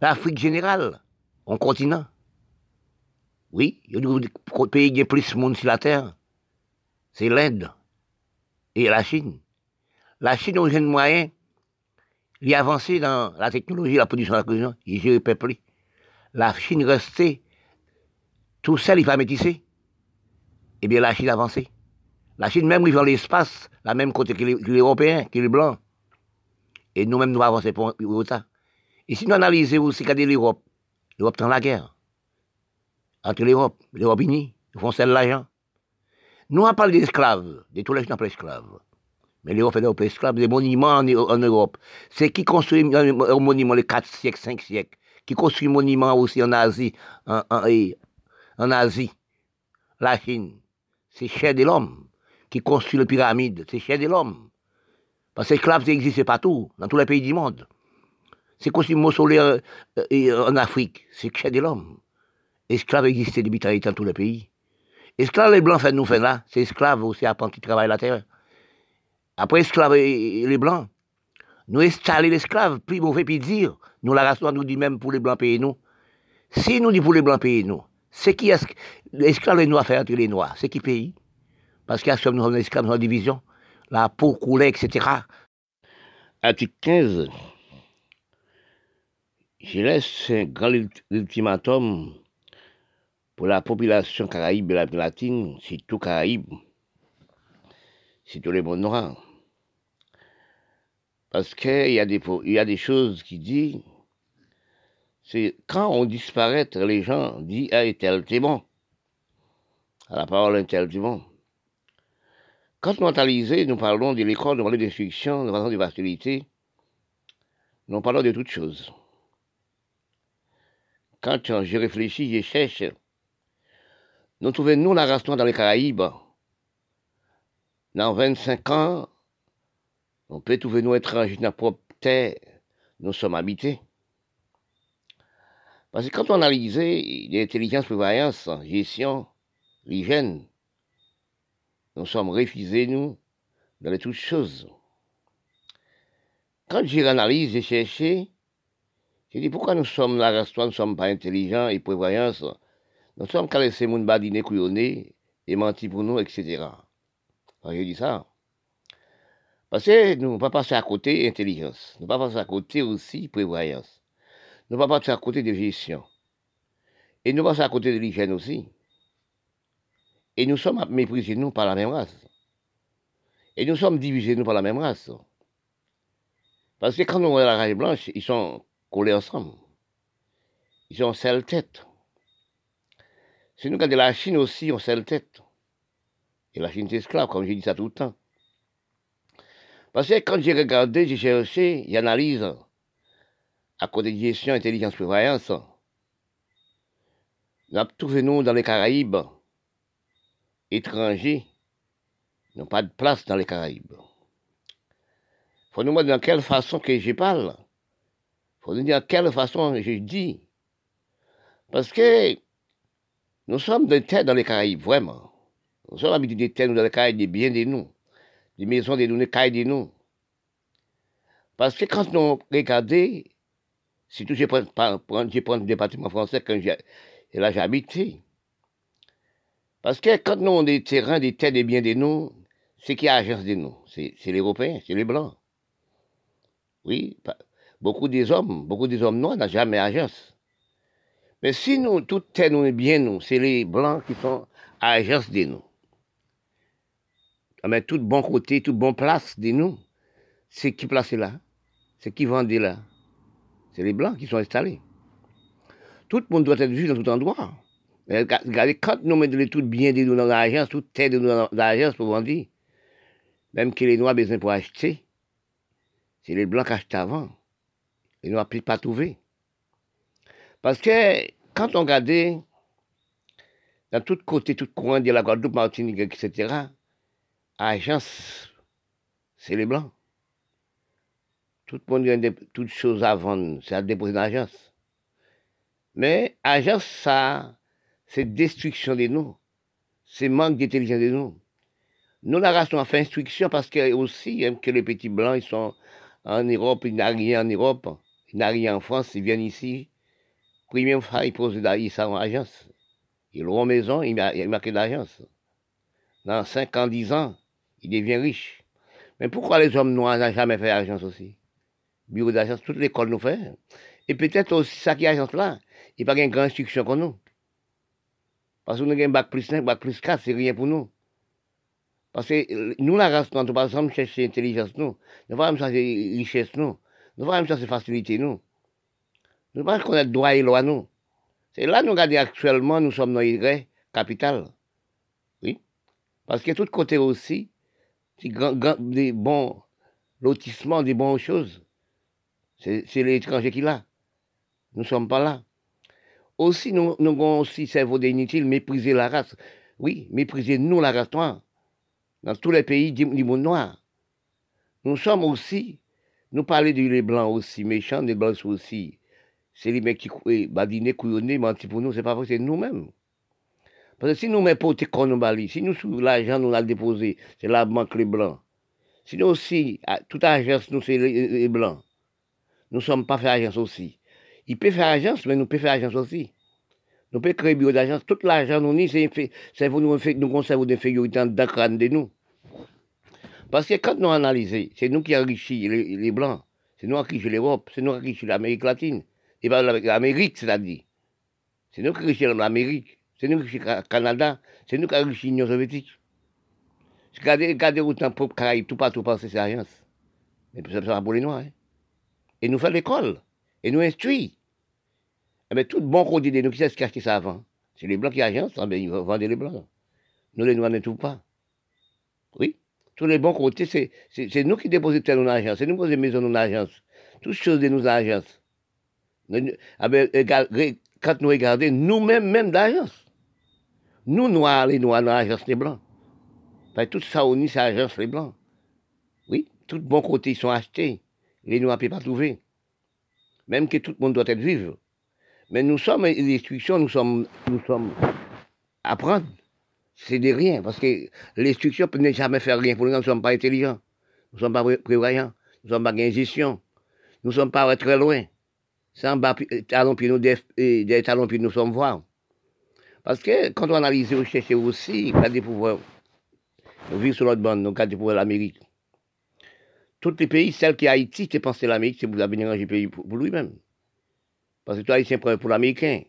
l'Afrique générale, en continent. Oui, il y a des pays qui ont plus de monde sur la terre. C'est l'Inde et la Chine. La Chine a un moyen d'y avancer dans la technologie, la production la cuisine, il gère peuple. La Chine restait tout seul, il va métisser. Eh bien, la Chine avançait. La Chine même, il dans l'espace, la même côté que les, Européens, que les Blancs. Et nous-mêmes, nous avançons pour, ça. Et si nous analysons aussi qu'à l'Europe, l'Europe dans la guerre. Entre l'Europe, l'Europe unie, ils font celle l'argent. Nous, on parle d'esclaves, de tous les gens esclaves. Mais les Européens esclaves, des monuments en, Europe. C'est qui construit un monument les 4 siècles, 5 siècles. Qui construit un monument aussi en Asie, en, en, Asie? La Chine. C'est cher de l'homme. Qui construit les pyramides. C'est cher de l'homme. Parce que l'esclave, ça existe partout, dans tous les pays du monde. C'est construit mausolée euh, euh, en Afrique. C'est cher de l'homme. Esclaves existent depuis dans tous les pays. Esclaves, les blancs, fait nous faire là. C'est esclaves aussi, apprenti qui travaillent la terre. Après esclaves les blancs, nous installer l'esclave, puis mauvais puis dire, nous la race nous dit même pour les blancs payer nous. Si nous dit pour les blancs payer nous, c'est qui est l'esclave les noirs faire entre les noirs, c'est qui paye? Parce qu'il y a nous sommes esclaves dans la division? la peau coulée, etc. Article 15. Je laisse un grand ultimatum pour la population caraïbe et latine, tout Caraïbe, tout les mondes noirs. Parce qu'il y, a des, y a des choses qui disent, c'est quand on disparaît, les gens disent Ah, tel, c'est bon? À la parole, un tel, c'est bon? Quand mentalisé, nous parlons de l'école, nous parlons d'instruction, nous parlons de facilité, nous parlons de toutes choses. Quand je réfléchis, je cherche, nous trouvons nous la race dans les Caraïbes. Dans 25 ans, on peut trouver nous étrangers dans notre propre terre, nous sommes habités. Parce que quand on analyse l'intelligence, prévoyance, gestion, l'hygiène, nous sommes refusés, nous, dans les toutes choses. Quand j'ai analysé, j'ai cherché, j'ai dit pourquoi nous sommes là, nous ne sommes pas intelligents et prévoyants? Nous sommes qu'à laisser mon badiner couillonner et mentir pour nous, etc. j'ai dit ça. Parce que nous ne pas passer à côté intelligence. Nous ne pas passer à côté aussi prévoyance. Nous ne pas passer à côté de gestion. Et nous passer à côté de l'hygiène aussi. Et nous sommes méprisés, nous, par la même race. Et nous sommes divisés, nous, par la même race. Parce que quand nous voyons la race blanche, ils sont collés ensemble. Ils ont seule tête. Si nous regardons la Chine aussi, ont seule tête. Et la Chine est esclave, comme j'ai dit ça tout le temps. Parce que quand j'ai regardé, j'ai cherché, j'analyse, à côté de gestion, intelligence, prévoyance, nous avons trouvé nous dans les Caraïbes, étrangers n'ont pas de place dans les Caraïbes. faut nous dire dans quelle façon que je parle. faut nous dire de quelle façon je dis. Parce que nous sommes des terres dans les Caraïbes, vraiment. Nous sommes habitués des terres dans les Caraïbes, des biens de nous, des maisons de nous, des cailles de nous. Parce que quand nous regardons, tout je prends, je prends le département français, quand j'ai, là habité, parce que quand nous avons des terrains, des terres, des biens de nous, c'est qui agence de nous C'est les Européens, c'est les Blancs. Oui, beaucoup des hommes, beaucoup des hommes noirs n'ont jamais agence. Mais si nous, toutes terres nous bien nous, c'est les Blancs qui sont agence de nous. Mais tout bon côté, tout bon place de nous, c'est qui place là? C'est qui vendent là? C'est les Blancs qui sont installés. Tout le monde doit être vu dans tout endroit. Regardez, quand nous mettons tout bien de nous dans l'agence, tout tête de nous dans l'agence pour vendre, même que les noirs besoin pour acheter, c'est les blancs qui achètent avant. Les noirs ne pas trouver. Parce que quand on regarde dans tous côtés, tout coin de la Guadeloupe, Martinique, etc., agence, c'est les blancs. Tout le monde a toutes choses à vendre, c'est à déposer dans l'agence. Mais agence, ça, c'est destruction de nous, c'est manque d'intelligence de nous. Nous, la race, on a fait instruction parce que aussi, hein, que les petits blancs, ils sont en Europe, ils n'ont rien en Europe, ils n'ont rien en France, ils viennent ici. Première fois, ils posent ils sont en agence. Ils ont maison, ils marquent l'agence. Dans 5 ans, 10 ans, ils deviennent riches. Mais pourquoi les hommes noirs n'ont jamais fait agence aussi? Bureau d'agence, toute l'école nous fait. Et peut-être aussi, ça qui est agence là, il n'y a pas une grande instruction comme nous. Parce que nous avons un bac plus 5, bac plus 4, c'est rien pour nous. Parce que nous, la race, nous ne pas chercher l'intelligence, nous. Nous ne pas chercher richesse, nous. Nous ne pas chercher facilité, nous. Nous ne pas connaître droit et loi, nous. C'est là, nous regardons actuellement, nous sommes dans les capitale. Oui. Parce que tout côté aussi, des bons lotissements, des bonnes choses. C'est l'étranger qui l'a. Nous ne sommes pas là. Aussi, nous, nous avons aussi cerveau d'inutile, mépriser la race. Oui, mépriser nous, la race noire. Dans tous les pays du, monde noir. Nous sommes aussi, nous parlons des blancs aussi, méchants, des blancs aussi. C'est les mecs qui badinent, couillonnent, mentent pour nous, c'est pas vrai, c'est nous-mêmes. Parce que si nous mettons nous bali, si nous, l'argent, nous l'a déposé, c'est la banque les blancs. Si nous aussi, toute agence, nous, c'est les, blancs. Nous sommes pas fait agence aussi. Il peut faire agence, mais nous peut faire agence aussi. Nous pouvons créer bureau d'agence. Tout l'argent, nous, c'est pour nous, nous conserver d'infériorité dans crâne de nous. Parce que quand nous analysons, c'est nous qui enrichissons les, les Blancs, c'est nous qui enrichissons l'Europe, c'est nous qui enrichissons l'Amérique latine, et pas l'Amérique, c'est-à-dire. C'est nous qui enrichissons l'Amérique, c'est nous qui enrichissons le Canada, c'est nous qui enrichissons l'Union soviétique. Regardez, regardez autant pour Caraïbes, tout partout penser ces alliances. Mais ça pas pour les Noirs. Hein. Et nous faisons l'école, et nous instruisons. Eh bien, tout bon côté de nous, qui a acheté ça avant C'est les Blancs qui agencent, ben, ils vendent les Blancs. Nous, les Noirs, ne trouvons pas. Oui? Tous les bons côtés, c'est nous qui déposons nos agences, c'est nous qui posons maison nos agences. Toutes choses de nos agences. Ah ben, quand nous regardons, nous-mêmes, même d'agence. Nous, noirs, les noirs, dans l'agence les blancs. Tout ça, on c'est l'agence les blancs. Oui, tous les bons côtés sont achetés. Les noirs ne peuvent pas trouver. Même que tout le monde doit être vivre. Mais nous sommes l'instruction, nous sommes, nous sommes apprendre c'est de rien, parce que l'instruction peut ne jamais faire rien pour nous, nous ne sommes pas intelligents, nous ne sommes pas prévoyants, nous ne sommes pas gestion, nous ne sommes pas très loin. Sans talons puis nous, des, talons puis nous sommes voir. Parce que quand on analyse, on cherche aussi, on des pouvoirs. Nous vivons sur l'autre bande, nous avons des pouvoirs l'Amérique. Tous les pays, celles qui Haïti, c'est penser l'Amérique, c'est la le pays pour, lui-même. Parce que toi, Haïtien pour l'Américain.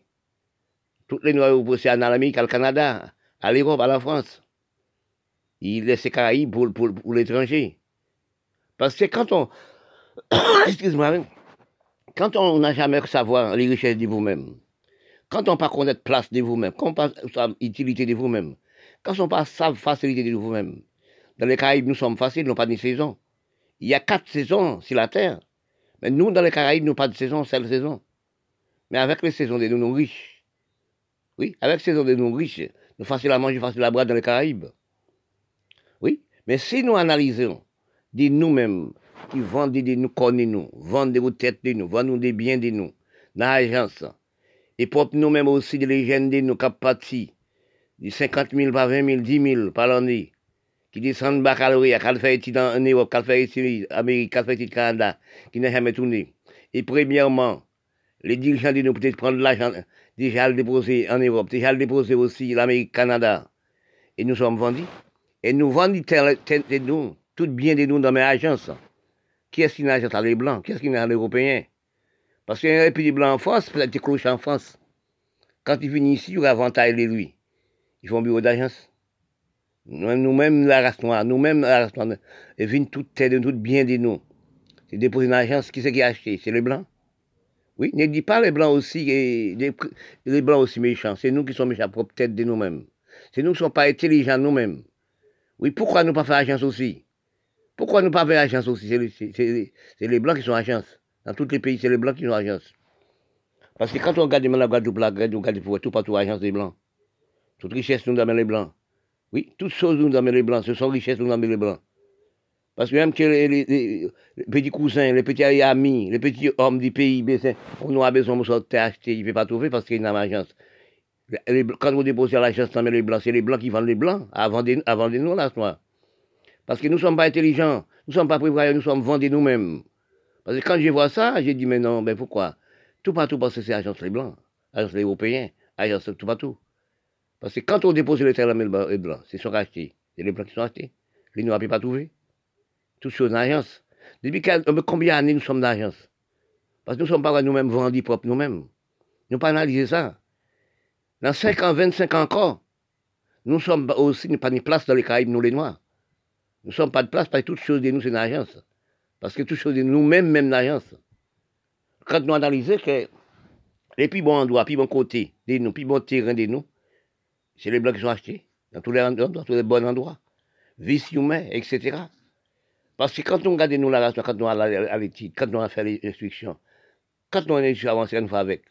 Toutes les Noirs, c'est en Amérique, au Canada, à l'Europe, à la France. Il laisse ses Caraïbes pour, l'étranger. Parce que quand on. (coughs) Excuse-moi, quand on n'a jamais savoir les richesses de vous-même, quand on n'a pas connaître place de vous-même, quand on pas utilité de vous-même, quand on pas savent facilité de vous-même, dans les Caraïbes, nous sommes faciles, nous n'avons pas de saison. Il y a quatre saisons sur la terre. Mais nous, dans les Caraïbes, nous pas de saison, seule saison. Mais avec les saisons de nous, nous riches. Oui, avec les saisons de nous riches, nous facile à manger, facile à boire dans les Caraïbes. Oui, mais si nous analysons de nous-mêmes, qui vendent de nous, connaissent nous, vendent des têtes de nous, vendent des biens de nous, dans l'agence, et pour nous-mêmes aussi des légendes de nous, parti, de 50 000 par 20 000, 10 000 par l'année, qui descendent bas calories, qui fait ici en Europe, qui fait ici en Amérique, qui fait ici au Canada, qui n'a jamais tourné. Et premièrement, les dirigeants de nous peut-être prendre l'argent, déjà le déposer en Europe, déjà le déposer aussi l'Amérique, Canada. Et nous sommes vendus. Et nous vendons de nous, tout bien de nous dans mes agences. Qui est-ce qui n'a pas les Blancs? Qui est-ce qui n'a les Européens? Parce qu'il y a un pays blanc en France, peut-être des cloches en France. Quand ils viennent ici, ils avantage les lui. Ils font bureau d'agence. Nous-mêmes, la race noire, nous-mêmes, la race noire, ils viennent tout de tout bien de nous. C'est déposer une agence, qui c'est qui a acheté? C'est les Blancs. Oui, ne dis pas les blancs aussi, les, blancs aussi méchants. C'est nous qui sommes méchants pour tête de nous-mêmes. C'est nous qui ne sommes pas intelligents nous-mêmes. Oui, pourquoi nous pas faire agence aussi? Pourquoi nous pas faire agence aussi? C'est les, blancs qui sont agence. Dans tous les pays, c'est les blancs qui sont agence. Parce que quand on regarde la Guadeloupe, la Guadeloupe, on regarde tout partout agence des blancs. Toute richesse nous amène les blancs. Oui, toutes choses nous amènent les blancs. Ce sont richesses nous amènent les blancs. Parce que même que les, petits cousins, les petits amis, les petits hommes du pays, on a besoin de acheter, il ne peut pas trouver parce qu'il y a une agence. Quand vous déposez à l'agence, les blancs, c'est les blancs qui vendent les blancs avant de, avant de nous, là, Parce que nous ne sommes pas intelligents, nous ne sommes pas prévoyants, nous sommes vendus nous-mêmes. Parce que quand je vois ça, j'ai dit, mais non, mais pourquoi? Tout partout parce que c'est l'agence les blancs, l'agence les européens, l'agence tout partout. Parce que quand on dépose les terres les blancs, c'est sont achetés. C'est les blancs qui sont achetés. Les noirs ne pas trouver toutes choses en agence. Depuis combien d'années nous sommes dans l'agence? Parce que nous ne sommes pas nous-mêmes vendus propres nous-mêmes. Nous pas analysé ça. Dans 5 ans, 25 ans encore, nous sommes aussi pas de place dans les Caraïbes, nous les Noirs. Nous ne sommes pas de place parce que toutes choses de nous, c'est une agence. Parce que toutes choses de nous-mêmes, même l'agence. Quand nous analysons que les plus bons endroits, plus bons côtés de nous, les plus bons terrains de nous, c'est les blancs qui sont achetés, dans tous les endroits, tous les bons endroits. Vice humain, etc. Parce que quand on regarde nous la race, quand on a à l'étude, quand on a fait les instructions, quand on est avancé une fois avec,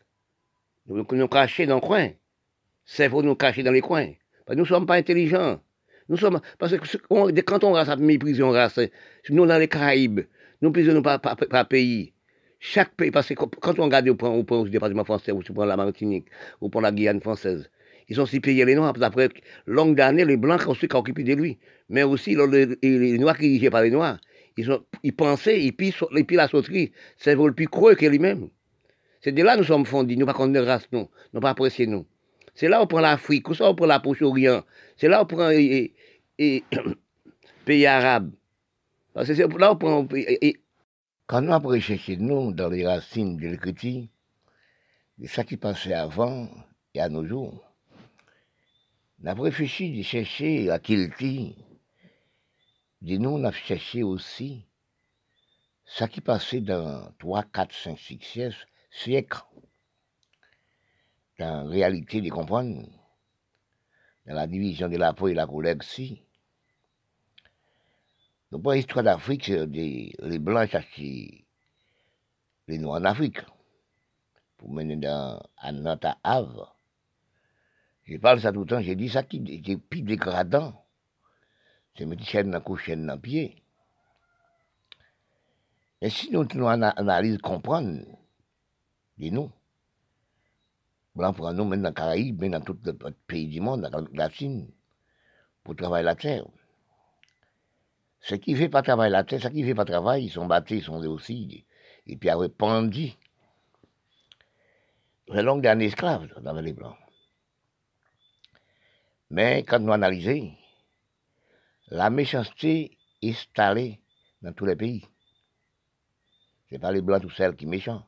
nous nous cacher dans le coin. C'est pour nous cacher dans les coins. Parce que nous ne sommes pas intelligents. Nous sommes, parce que quand on race à mépriser, on race, nous dans les Caraïbes, nous prisons pas par, pays. Chaque pays, parce que quand on regarde au point, au point du département français, ou prend la Martinique, ou prend la Guyane française, ils ont si payé les Noirs, qu'après longue d'années, les Blancs ont occupé de lui. Mais aussi, les, Noirs qui dirigeaient par les Noirs, ils, ont, ils pensaient, la sauterie. C'est le plus creux que lui-même. C'est de là que nous sommes fondés, nous pas contre race, nous, nous pas apprécier nous. C'est là où on prend l'Afrique, où on prend la Proche-Orient, c'est là où on prend les pays arabes. C'est là où quand nous avons recherché nous dans les racines de l'écriture, de ce qui passait avant et à nos jours, on a réfléchi de chercher la qualité. De nous, on a cherché aussi ce qui passait dans 3, 4, 5, 6 siècles. Dans la réalité de comprendre, dans la division de la peau et la couleur aussi. Donc, l'histoire d'Afrique, c'est les Blancs cherchaient les Noirs en Afrique pour mener dans, à notre Havre. Je parle ça tout le temps, j'ai dit ça qui est plus dégradant. C'est mettre chaîne dans la chaîne dans pied. Et si nous, nous analysons, comprendre, dis-nous, blanc pour nous, même dans les Caraïbes, même dans tout le pays du monde, dans la Chine, pour travailler la terre. Ce qui ne fait pas travailler la terre, ce qui ne fait pas travailler, ils sont battus, ils sont aussi, et puis après pendus. C'est longue d'un esclave dans les blancs. Mais quand nous analysons, la méchanceté est installée dans tous les pays. Ce n'est pas les blancs tout seuls qui sont méchants.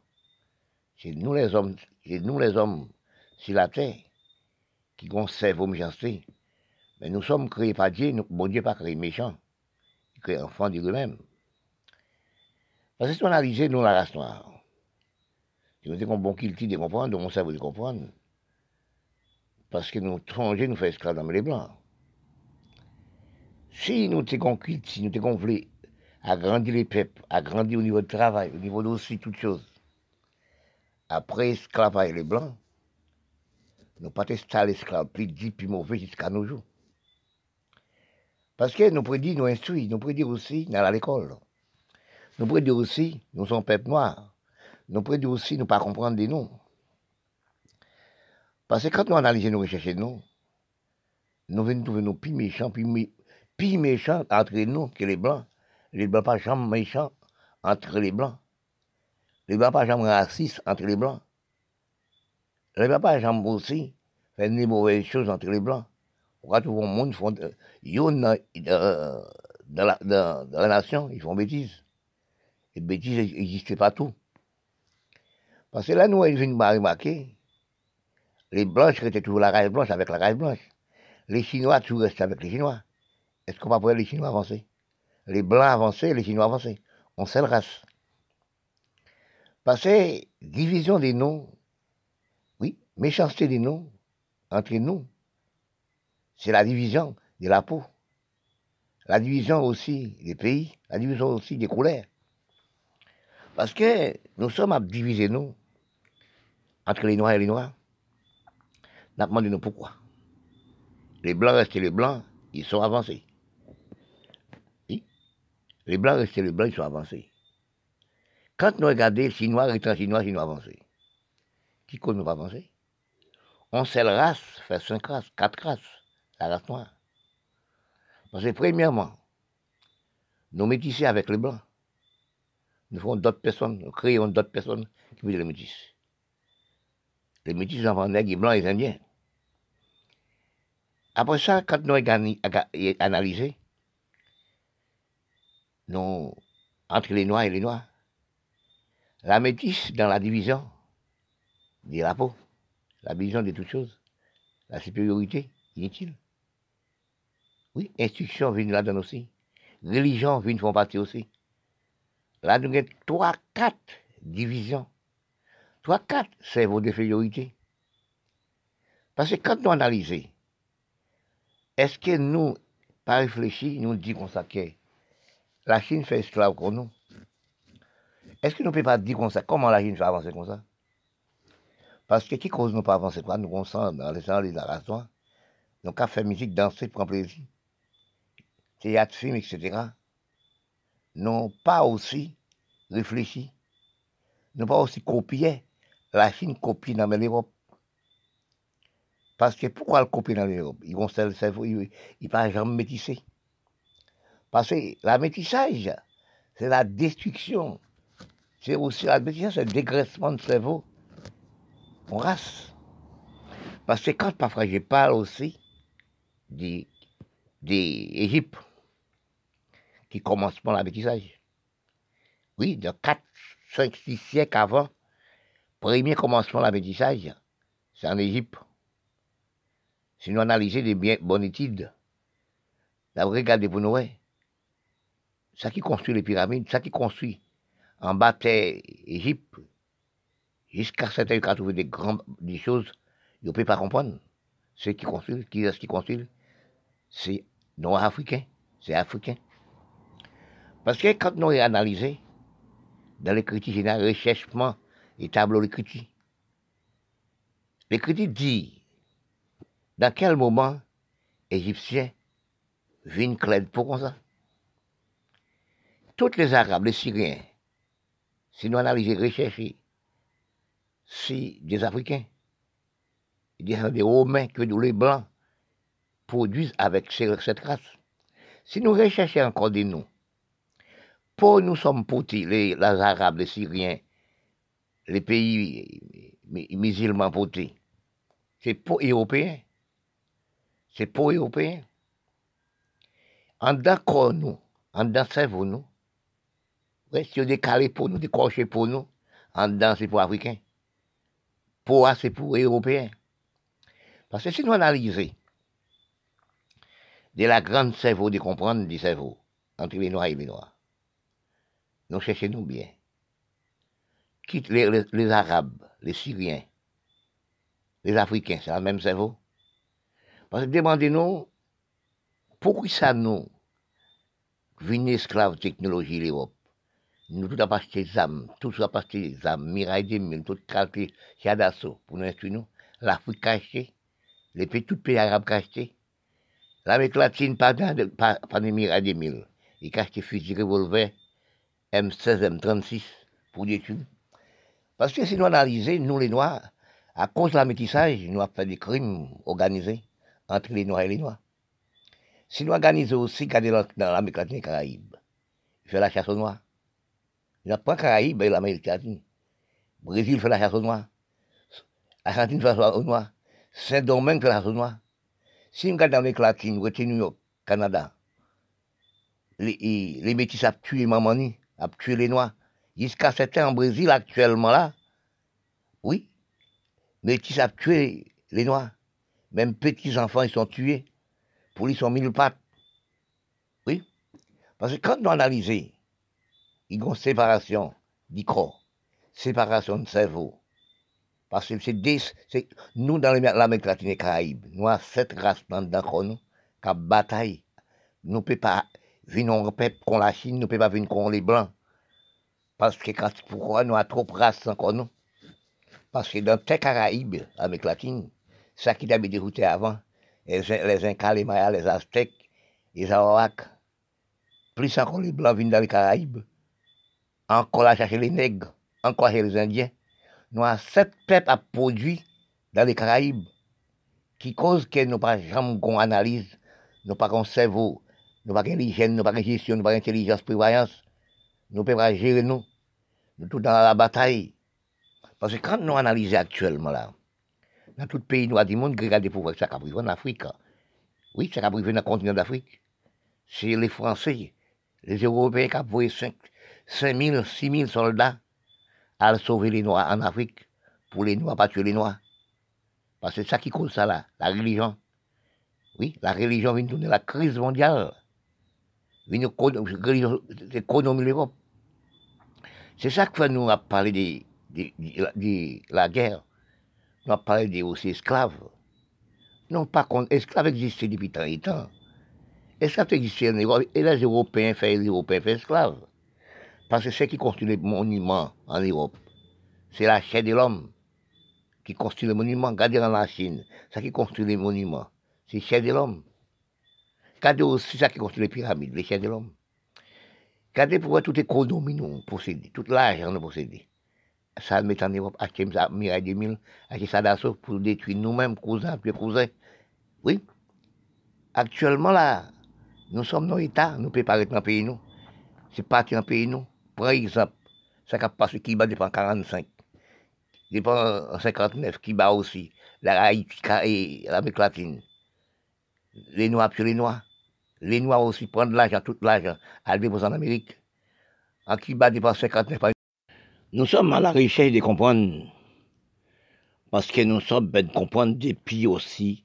C'est nous les hommes, c'est nous les hommes sur la terre qui conservent vos méchancetés. Mais nous sommes créés par Dieu, nous, bon Dieu pas créé méchants. Il crée enfants de lui-même. Parce que si on analyse, nous, la race noire, si nous avons bon culture de comprendre, mon cerveau de comprendre, parce que nous étrangers nous faisons esclaves dans les blancs. Si nous avons culture, si nous avons voulu agrandir les peuples, agrandir au niveau du travail, au niveau de aussi toutes choses, après esclavage les blancs, nous pas testé l'esclave plus dit, plus mauvais jusqu'à nos jours. Parce que nous prédit, nous instruit, nous prédit aussi dans l'école. Nous prédit aussi, nous sommes peuple noir. Nous prédit aussi, nous pas comprendre des noms. Parce que quand nous analysons nos recherches, nous, nous venons trouver nos plus méchants, plus, méchants entre nous que les blancs. Les blancs pas jamais méchants entre les blancs. Les blancs pas jamais racistes entre les blancs. Les blancs pas jamais aussi faire des mauvaises choses entre les blancs. Pourquoi tout le monde font, euh, euh, dans, la, dans, la nation, ils font bêtises. Et bêtises n'existent pas tout. Parce que là, nous, ils viennent remarquer, les blanches étaient toujours la race blanche avec la race blanche. Les Chinois toujours restent avec les Chinois. Est-ce qu'on va pouvoir les Chinois avancer? Les Blancs avancer, les Chinois avancer. On seule race. Parce que division des noms, oui, méchanceté des noms entre nous, c'est la division de la peau. La division aussi des pays, la division aussi des couleurs. Parce que nous sommes à diviser nous entre les noirs et les noirs. N'a demandé nous pourquoi. Les blancs restent les blancs, ils sont avancés. Les blancs restent les blancs, ils sont avancés. Quand nous regardons les Chinois restent Chinois, Chinois avancés. Qui compte nous avancer? On seule race fait cinq races, quatre races, la race noire. Parce que premièrement, nous métissons avec les blancs. Nous faisons d'autres personnes, nous créons d'autres personnes qui veulent les métis. Les métis, nègres, les blancs et les indiens. Après ça, quand nous avons analysé, entre les noirs et les noirs, la métisse dans la division de la peau, la division de toutes choses, la supériorité inutile. Oui, instruction vient là-dedans aussi. Religion vient font partie aussi. Là, nous avons trois, quatre divisions. Trois, quatre cerveaux de supériorité. Parce que quand nous analysons, est-ce que nous, pas réfléchi, nous disons ça que la Chine fait esclave comme nous? Est-ce que nous ne pouvons pas dire comme ça? Comment la Chine fait avancer comme ça? Parce que qui cause nous pas avancer quoi Nous consentons dans les gens, les narrations, nous avons fait musique, danser, prendre plaisir. Théâtre, film, etc. Nous pas aussi réfléchi. Nous pas aussi copié. La Chine copie dans l'Europe. Parce que pourquoi le copier dans l'Europe Ils vont se cerveau, ils ne jamais métisser. Parce que la métissage, c'est la destruction. C'est aussi la métissage, c'est le dégraissement de cerveau en race. Parce que quand parfois je parle aussi d'Égypte, qui commence par l'habitissage. Oui, de 4, 5, 6 siècles avant, premier commencement de l'habitissage, c'est en Égypte. Si nous analysons des bien bonnes études, là, regardez pour ça qui construit les pyramides, ça qui construit en bas de Égypte, jusqu'à certains cas trouver des grandes des choses, ils ne peuvent pas comprendre. Ce qui construit, qui est ce qui construit, c'est nord-africain, c'est africain. Parce que quand nous analysons, dans l'écriture générale, recherchement et tableau d'écriture, l'écriture dit dans quel moment Égyptiens viennent clair pour ça? Tous les Arabes, les Syriens, si nous analysons, recherchons, c'est des Africains. Des Romains que nous, les Blancs, produisent avec cette race. Si nous recherchons encore des noms, pour nous sommes potés, les, Arabes, les Syriens, les pays musulmans potés, c'est pour Européens. C'est pour Européens. En d'accord nous, en dedans cerveau nous, ouais, si on décalé pour nous, décroché pour nous, en dedans c'est pour Africains. Pour c'est pour Européens. Parce que si nous analysons de la grande cerveau de comprendre du cerveau entre les Noirs et les Noirs, nous cherchons nous bien. Quitte les, les, Arabes, les Syriens, les Africains, c'est le même cerveau. Parce que demandez-nous, pourquoi ça nous, une esclave technologie l'Europe, nous tout acheté des âmes, tout acheté des âmes, Mirail 2000, tout qualité, d'assaut pour nous instruire l'Afrique acheté, les pays, les pays acheté, l'Amérique latine, pas de, pas, pas de Mirail 2000, ils ont acheté fusil revolver, M16, M36 pour détruire. Parce que si nous analysons, nous les Noirs, à cause de la métissage, nous avons fait des crimes organisés entre les Noirs et les Noirs. Si nous organisons aussi, regardez dans l'Amérique latine et Caraïbes, fait la chasse aux Noirs. Il n'y a pas Caraïbes et l'Amérique latine. Brésil fait la chasse aux Noirs. Argentine fait la chasse aux Noirs. Saint-Domingue fait la chasse aux Noirs. Si nous regardons l'Amérique latine, nous New York, Canada, les, les métis ont tué Mamani, ont tué les Noirs. Jusqu'à certains en Brésil actuellement là, oui, métis ont tué les Noirs. Même petits enfants, ils sont tués. Pour ils sont mille pattes. Oui. Parce que quand nous analysons, il y a une séparation du corps, séparation de cerveau. Parce que c'est nous dans l'Amérique latine et Caraïbes, nous avons cette race dans nous, qui bataille. Nous ne pouvons pas venir en contre la Chine, nous ne pouvons pas venir contre les Blancs. Parce que pourquoi nous avons trop de races encore nous? Parce que dans les Caraïbes, l'Amérique latine, ça qui avait dérouté avant, les, les Incas, les Mayas, les Aztèques, les Arawaks, plus encore les Blancs viennent dans les Caraïbes, encore là chercher les nègres, encore chez les Indiens. Nous avons sept peuples à produire dans les Caraïbes, qui cause que nous pas jamais qu'on analyse, nous pas qu'on cerveau, nous pas l'hygiène, nous pas gestion, nous pas intelligence, prévoyance, nous pouvons pas gérer nous, nous tout dans la bataille. Parce que quand nous analysons actuellement là, dans tout pays noir du monde, regardez pour voir ça a en Afrique. Oui, ça a dans le continent d'Afrique. C'est les Français, les Européens qui ont envoyé 5, 000, 6 000 soldats à sauver les Noirs en Afrique, pour les Noirs, pas tuer les Noirs. Parce que c'est ça qui cause ça là, la religion. Oui, la religion vient donner la crise mondiale. Vient économie l'Europe. C'est ça que nous a parlé de, de, de la guerre on a parlé des aussi esclaves. Non, par contre, esclaves existaient depuis tant et temps. Esclaves existaient en Europe, et les Européens font les Européens font esclaves. Parce que ce qui construit les monuments en Europe, c'est la chair de l'homme qui construit les monuments. Regardez dans la Chine, ça qui construit les monuments, c'est la chair de l'homme. Regardez aussi ça qui construit les pyramides, les chairs de l'homme. Regardez pourquoi toute l'économie nous possède, tout l'argent possède ça met en Europe, acheter Mirai 2000, acheter ça d'assaut pour détruire nous-mêmes, cousins, puis cousins. Oui. Actuellement, là, nous sommes nos États, nous préparons dans le pays, nous. C'est parti dans le pays, nous. Par exemple, ça qui passé qui bat dépend 45. Dépend en 59, qui bat aussi. La Haïti et l'Amérique latine. Les Noirs puis les Noirs. Les Noirs aussi prennent l'argent, tout l'argent, à déposer en Amérique. En Cuba, dépasse 59 ans. Nous sommes à la recherche de comprendre. Parce que nous sommes ben de comprendre depuis aussi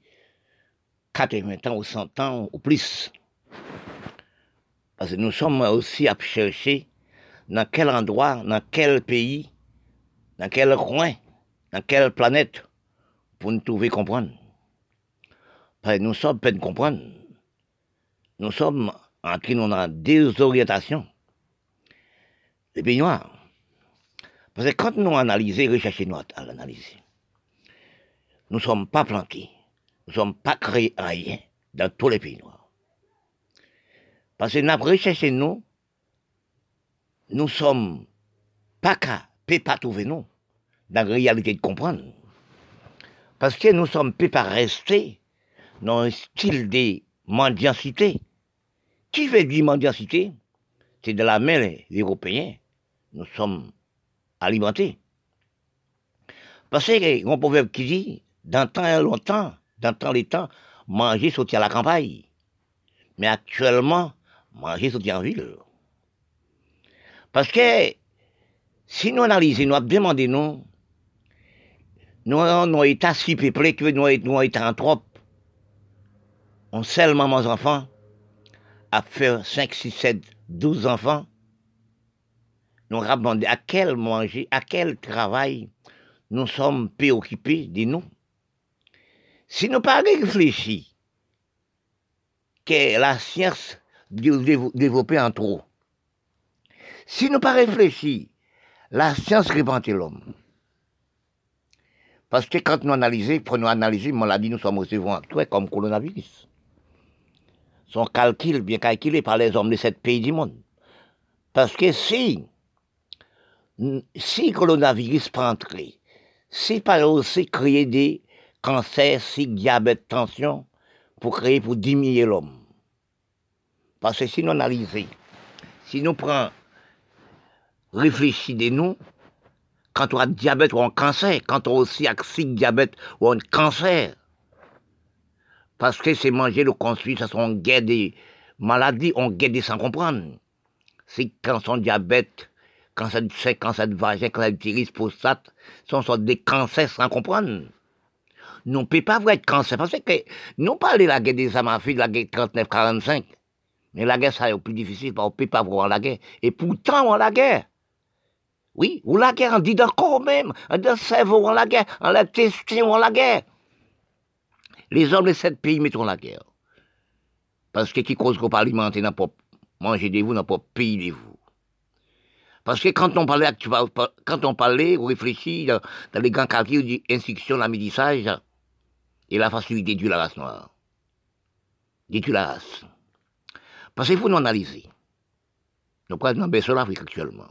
80 ans ou 100 ans ou plus. Parce que nous sommes aussi à chercher dans quel endroit, dans quel pays, dans quel coin, dans quelle planète, pour nous trouver comprendre. Parce que nous sommes peine comprendre. Nous sommes en train de désorientation. Les pays noirs. Parce que quand nous analysons, recherchons nous à l'analyser, nous ne sommes pas planqués. Nous ne sommes pas créés rien dans tous les pays noirs. Parce que nous recherché nous, nous sommes pas qu'à, pas trouver nous, dans la réalité de comprendre. Parce que nous sommes pas rester dans un style de mendiacité. Qui veut dire mendiacité C'est de la main des Européens. Nous sommes alimentés. Parce que, on proverbe qui dit, dans temps et longtemps, dans temps les temps, manger sauter à la campagne. Mais actuellement, manger sauter en ville. Parce que, si nous analysons, nous demandons, nous, nous avons état si peuplé que nous avons été en trop. On seulement mes enfants, à faire 5, 6, 7, 12 enfants, nous demandé à quel manger, à quel travail nous sommes préoccupés de nous. Si nous pas réfléchi que la science développée en trop, si nous pas réfléchi, la science répandait l'homme. Parce que quand nous analysons, pour nous analyser, maladie, nous sommes aussi actuels comme coronavirus. Son calcul bien calculé par les hommes de ce pays du monde. Parce que si, si le coronavirus entrer, si par aussi créer des cancer, si diabète, tension, pour créer, pour diminuer l'homme. Parce que si nous analysons, si nous prenons, réfléchissez de nous, quand on a diabète ou un cancer, quand on a aussi un diabète ou un cancer, parce que c'est manger le construit, ça sont guerre des maladies, on guerre des sans comprendre. C'est quand son diabète, cancer du sein, cancer de vagin, cancer du prostate, ce sont des cancers sans comprendre nous ne pouvons pas voir être cancer. Parce que nous parlons de la guerre des Amafiques, la guerre 39-45. Mais la guerre, ça est plus difficile, parce qu'on ne peut pas voir la guerre. Et pourtant, on a la guerre. Oui, ou la guerre, on dit d'accord même, on dit cerveau, on la guerre, on la testé, on la guerre. Les hommes de sept pays mettront la guerre. Parce que qui cause qu'on pas alimenter, n'a pas manger de vous, n'a pas payer de vous. Parce que quand on parlait, quand on parlait, on réfléchit dans, les grands quartiers, on dit instruction, et la facilité de la race noire. Détruire la race. Parce qu'il faut nous analyser. Nous prenons dans l'Afrique actuellement.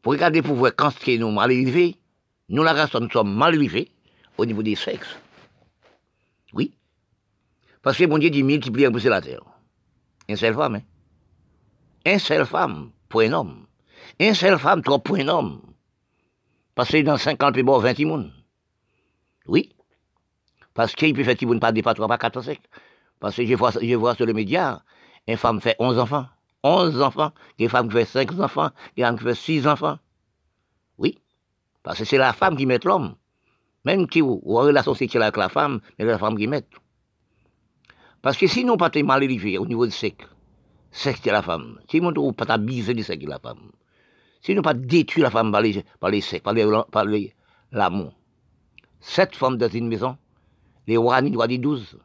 Pour regarder pour voir quand nous sommes mal élevés, nous, la race, nous sommes mal élevés au niveau des sexes. Oui. Parce que mon Dieu dit multiplier un la terre. Une seule femme, hein. Une seule femme pour un homme. Une seule femme, trop pour un homme. Parce que dans 50 bon 20 personnes. Oui. Parce qu'il peut faire ne pas pas 3, pas 4, 5. Parce que je vois, je vois sur les médias, une femme fait 11 enfants. 11 enfants. Une femme qui fait 5 enfants. Une femme qui fait 6 enfants. Oui. Parce que c'est la femme qui met l'homme. Même si vous avez la société avec la femme, mais c'est la femme qui met. Parce que si nous pas mal élevé au niveau du sexe, sexe de la femme, si nous ne pas biser le sexe de la femme, si nous pas détruire la femme par les, par les sexe, par l'amour, cette femme dans une maison, les Ouani doivent dire 12.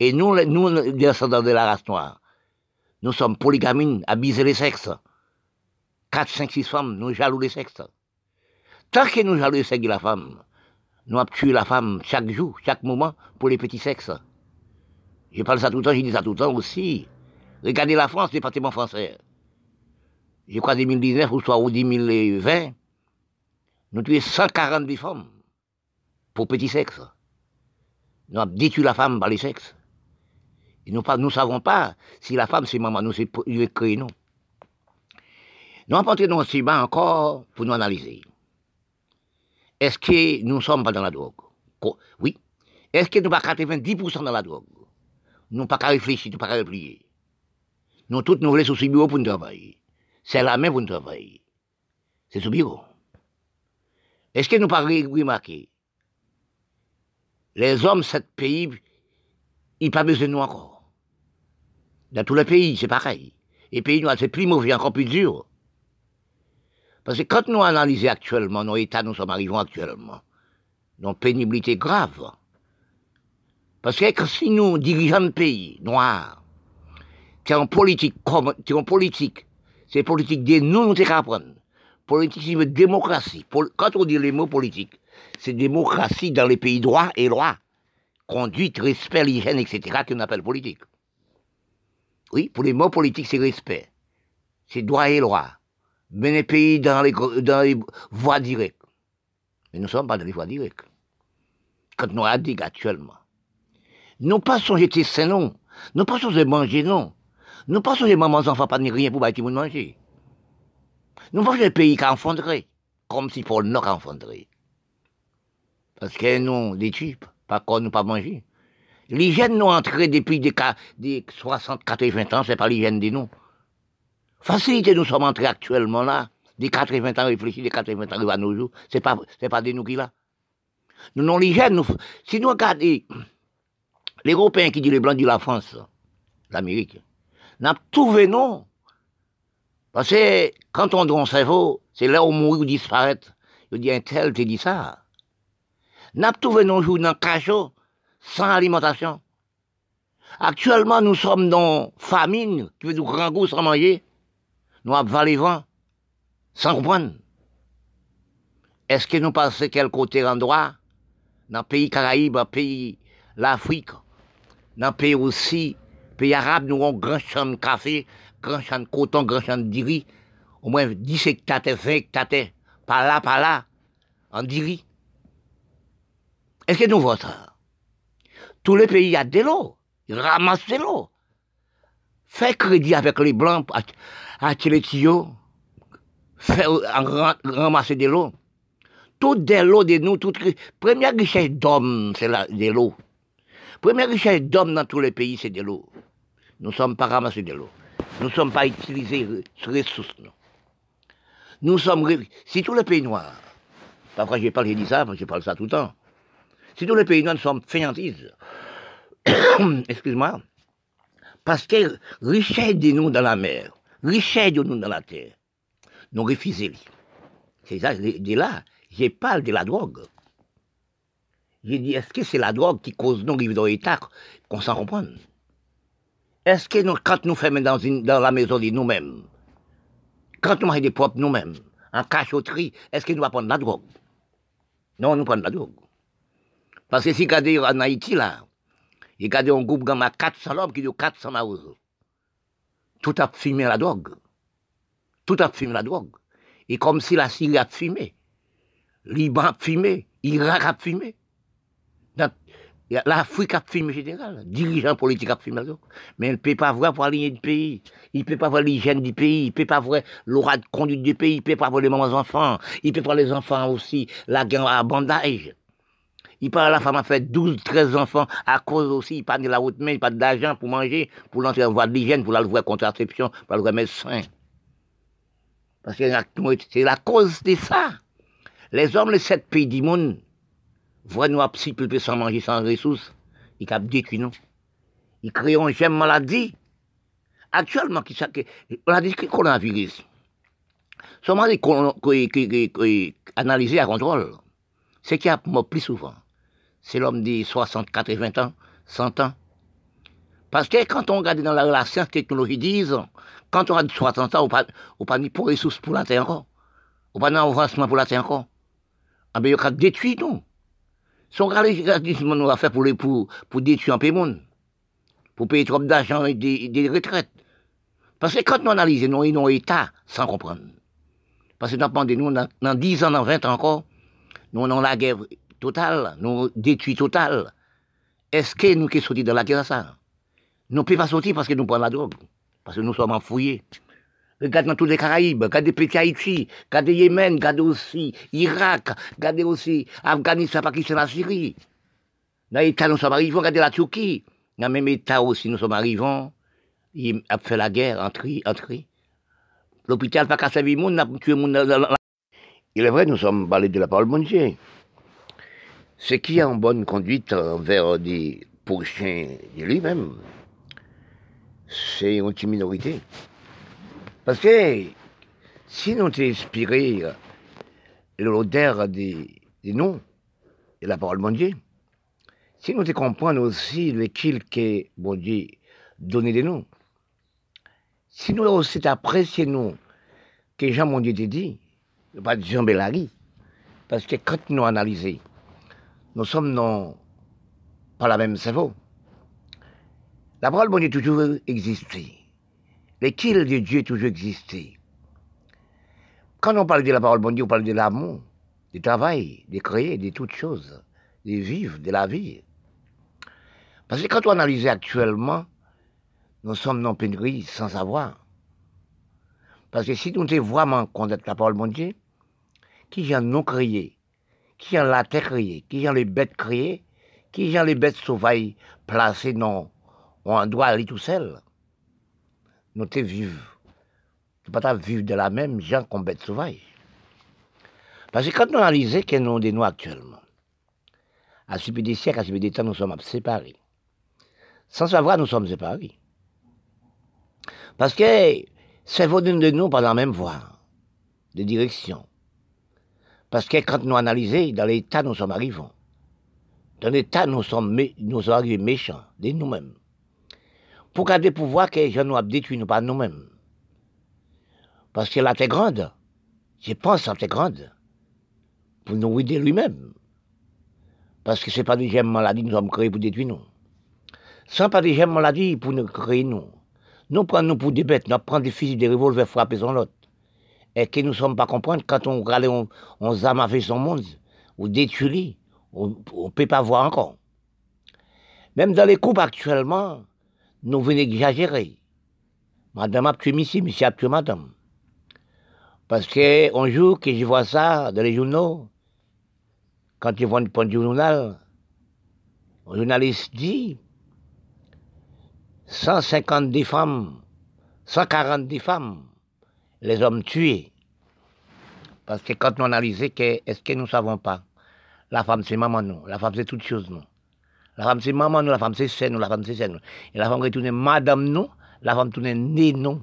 Et nous, nous, descendants de la race noire, nous sommes polygamines, à biser les sexes. 4, 5, 6 femmes, nous jaloux les sexes. Tant que nous jaloux les sexes de la femme, nous avons tué la femme chaque jour, chaque moment, pour les petits sexes. Je parle ça tout le temps, je dis ça tout le temps aussi. Regardez la France, département français. Je crois 2019 ou soit 2020, nous tué 140 femmes pour petits sexes. Nous avons détruit la femme par les sexes. Nous ne savons pas si la femme c'est maman, nous c'est créé nous. Nous avons porté dans ce débat encore pour nous analyser. Est-ce que nous ne sommes pas dans la drogue? Oui. Est-ce que nous sommes pas 90% dans la drogue? Nous pas qu'à réfléchir, nous pas qu'à réfléchir. Nous tous nous voulons bureau pour nous travailler. C'est la main pour nous travailler. C'est ce bureau. Est-ce que nous pas remarqué Les hommes, cet pays, ils pas besoin de nous encore. Dans tous les pays, c'est pareil. Les pays noirs, c'est plus mauvais, encore plus dur. Parce que quand nous analysons actuellement nos états, nous sommes arrivés actuellement, dans pénibilité grave. Parce que si nous dirigeons le pays noir, qui en politique, qui en politique, c'est politique de nous, nous apprendre. Politique, c'est démocratie. Quand on dit les mots politiques, c'est démocratie dans les pays droits et lois. Conduite, respect, l'hygiène, etc., qu'on appelle politique. Oui, pour les mots politiques, c'est respect. C'est droit et loi. Mais les pays dans les, voies directes. Mais nous ne sommes pas dans les voies directes. Quand nous dit actuellement. Nous pas jeter sain, non. Nous pas de manger, non. Nous pas les mamans enfants pas ni rien pour bâtir manger. Nous pas les pays qui enfondré. Comme si pour le nord enfondré. Parce que nous, des types, pas qu'on nous pas manger. L'hygiène nous entrée depuis des, des 60, 80 ans, c'est pas l'hygiène de nous. Facilité, nous sommes entrés actuellement là, des 80 ans réfléchis, des 80 ans à nos jours, c'est pas, c'est pas de nous qui là. Nous, non, l'hygiène, nous, si nous regardons les Européens qui disent les Blancs de la France, l'Amérique, n'a trouvé non. Parce que quand on donne cerveau, c'est là où mourir ou disparaître. Il dit un tel te dit ça. N'a trouvé non jour dans cachot, sans alimentation. Actuellement, nous sommes dans famine, qui veut dire grand goût sans manger. Nous avons les vent, sans comprendre. Est-ce que nous passons quel côté endroit, dans le pays Caraïbes, dans le pays l'Afrique, dans le pays aussi, pays arabe, nous avons grand champ de café, grand champ de coton, grand champ de diri, au moins 10 hectares, 20 hectares, par là, par là, en diri. Est-ce que nous voyons ça? Tous les pays, a de l'eau. Ils ramassent de l'eau. Fait crédit avec les blancs, acheter les tuyaux, ramasser de l'eau. Toute de l'eau de nous, toute, première richesse d'homme, c'est de l'eau. Première richesse d'homme dans tous les pays, c'est de l'eau. Nous ne sommes pas ramassés de l'eau. Nous ne sommes pas utilisés ces ressources. Nous sommes, si tous les pays noirs, parfois je parle, j'ai dit ça, je parle ça tout le temps, si tous les pays noirs sommes fainéantises, (coughs) excuse-moi, parce que richesse de nous dans la mer, richesse de nous dans la terre, nous refusons. C'est ça, de là, je parle de la drogue. J'ai dit, est-ce que c'est la drogue qui cause nos rives dans l'état qu'on s'en comprend? Est-ce que nous, quand nous faisons dans, dans la maison de nous-mêmes, quand nous mangeons des propres nous-mêmes, en cachotterie, est-ce que nous allons prendre la drogue? Non, nous prenons la drogue. Parce que si regardez en Haïti, là, regardez un groupe gamin 400 hommes qui dit 400 maouzes. Tout a fumé la drogue. Tout a fumé la drogue. Et comme si la Syrie a fumé, Liban a fumé, Irak a fumé. L'Afrique a fumé général, dirigeant politique a fumé. Mais il ne peut pas voir pour aligner du pays. Il ne peut pas voir l'hygiène du pays. Il ne peut pas voir l'aura de conduite du pays. Il ne peut pas voir les mamans enfants. Il peut pas les enfants aussi, la guerre à bandage. Il parle, la femme a fait 12, 13 enfants à cause aussi, il parle de la route main, il parle d'argent pour manger, pour l'entrer en voie de l'hygiène, pour la voir contraception, pour la voir médecin. Parce que c'est la cause de ça. Les hommes, les sept pays du monde, voient nous petit peu sans manger, sans ressources, ils capent détruire nous. Ils créent une gemme maladie. Actuellement, on a dit que le coronavirus. Seulement, analysé à contrôle. C'est qui a mort plus souvent c'est l'homme de 60, 80 ans, 100 ans. Parce que quand on regarde dans la, la science technologie disent, quand on a 60 ans, on on pas ni pour ressources pour la terre encore. On pas avancement pour la terre encore. Ah ben, il y a détruire nous. Va faire pour, pour, pour détruire un peu monde, pour payer trop d'argent et des, des, retraites. Parce que quand on analyse, nous, ont état sans comprendre. Parce que dans nous, dans, dans 10 ans, dans 20 ans encore, nous, on a la guerre total, nous détruit total. Est-ce que nous qui sommes dans la guerre ça? Nous ne pouvons pas sortir parce que nous prenons la drogue, parce que nous sommes enfouillés. Regardez dans tous les Caraïbes, regardez petit Haïti, regardez Yémen, regardez aussi Irak, regardez aussi Afghanistan, Pakistan, la Syrie. Dans l'État, nous sommes arrivés, regardez la Turquie. dans le même état aussi, nous sommes arrivés, il a fait la guerre, entré, entré. L'hôpital pas qu'à servir monde, n'a tué monde. Il est vrai, nous sommes parlés de la parole de Dieu. Ce qui est en bonne conduite envers des prochains de lui-même, c'est une minorité. Parce que si nous inspiré l'odeur des, des noms de la parole de Dieu, si nous comprenons aussi le qu'il que bon Dieu donné des noms, si nous aussi apprécié nous que Jean mon Dieu te dit, pas Jean Bellary, parce que quand nous analysons, nous sommes non pas la même cerveau. La parole de Dieu toujours existé. Les kills de Dieu toujours existé? Quand on parle de la parole de Dieu, on parle de l'amour, du travail, de créer, de toutes choses, de vivre, de la vie. Parce que quand on analyse actuellement, nous sommes dans pénurie sans savoir. Parce que si nous devons vraiment connaître la parole de Dieu, qui en nous créé, qui en la terre créée, qui en les bêtes créées, qui en les bêtes sauvages placées dans un endroit aller tout seul, nous devons vivre ne pas vivre de la même gens qu'on bête sauvage. Parce que quand nous analysons que nous de nous actuellement, à suite des siècles, à suite des temps, nous sommes séparés. Sans savoir, nous sommes séparés. Parce que c'est d'une de nous par la même voie de direction. Parce que quand nous analysons, dans l'état, nous sommes arrivés. Dans l'état, nous sommes, nous sommes arrivés méchants, de nous-mêmes. Pour garder le pouvoir que je nous a détruit, nous pas nous-mêmes. Parce que la terre grande. Je pense à terre grande. Pour nous aider lui-même. Parce que ce n'est pas des gemmes maladies nous sommes créés pour détruire nous. Sans pas des gemmes maladies pour nous créer nous. Nous prenons nous pour des bêtes, nous prenons des fusils, des revolvers frapper son l'autre. Et que nous ne sommes pas comprendre quand on regarde, on, on zame son monde, ou détruit, on ne peut pas voir encore. Même dans les couples actuellement, nous venons exagérer. Madame a tué monsieur, monsieur a madame. Parce qu'un jour que je vois ça dans les journaux, quand ils vont prendre du journal, un journaliste dit 150 des femmes, 140 des femmes, les hommes tués. Parce que quand on analyse, est-ce que nous ne savons pas? La femme c'est maman, non. La femme c'est toute chose, non. La femme c'est maman. La femme c'est scène, La femme c'est scène. Et la femme retourne madame, non. La femme tourne né, non.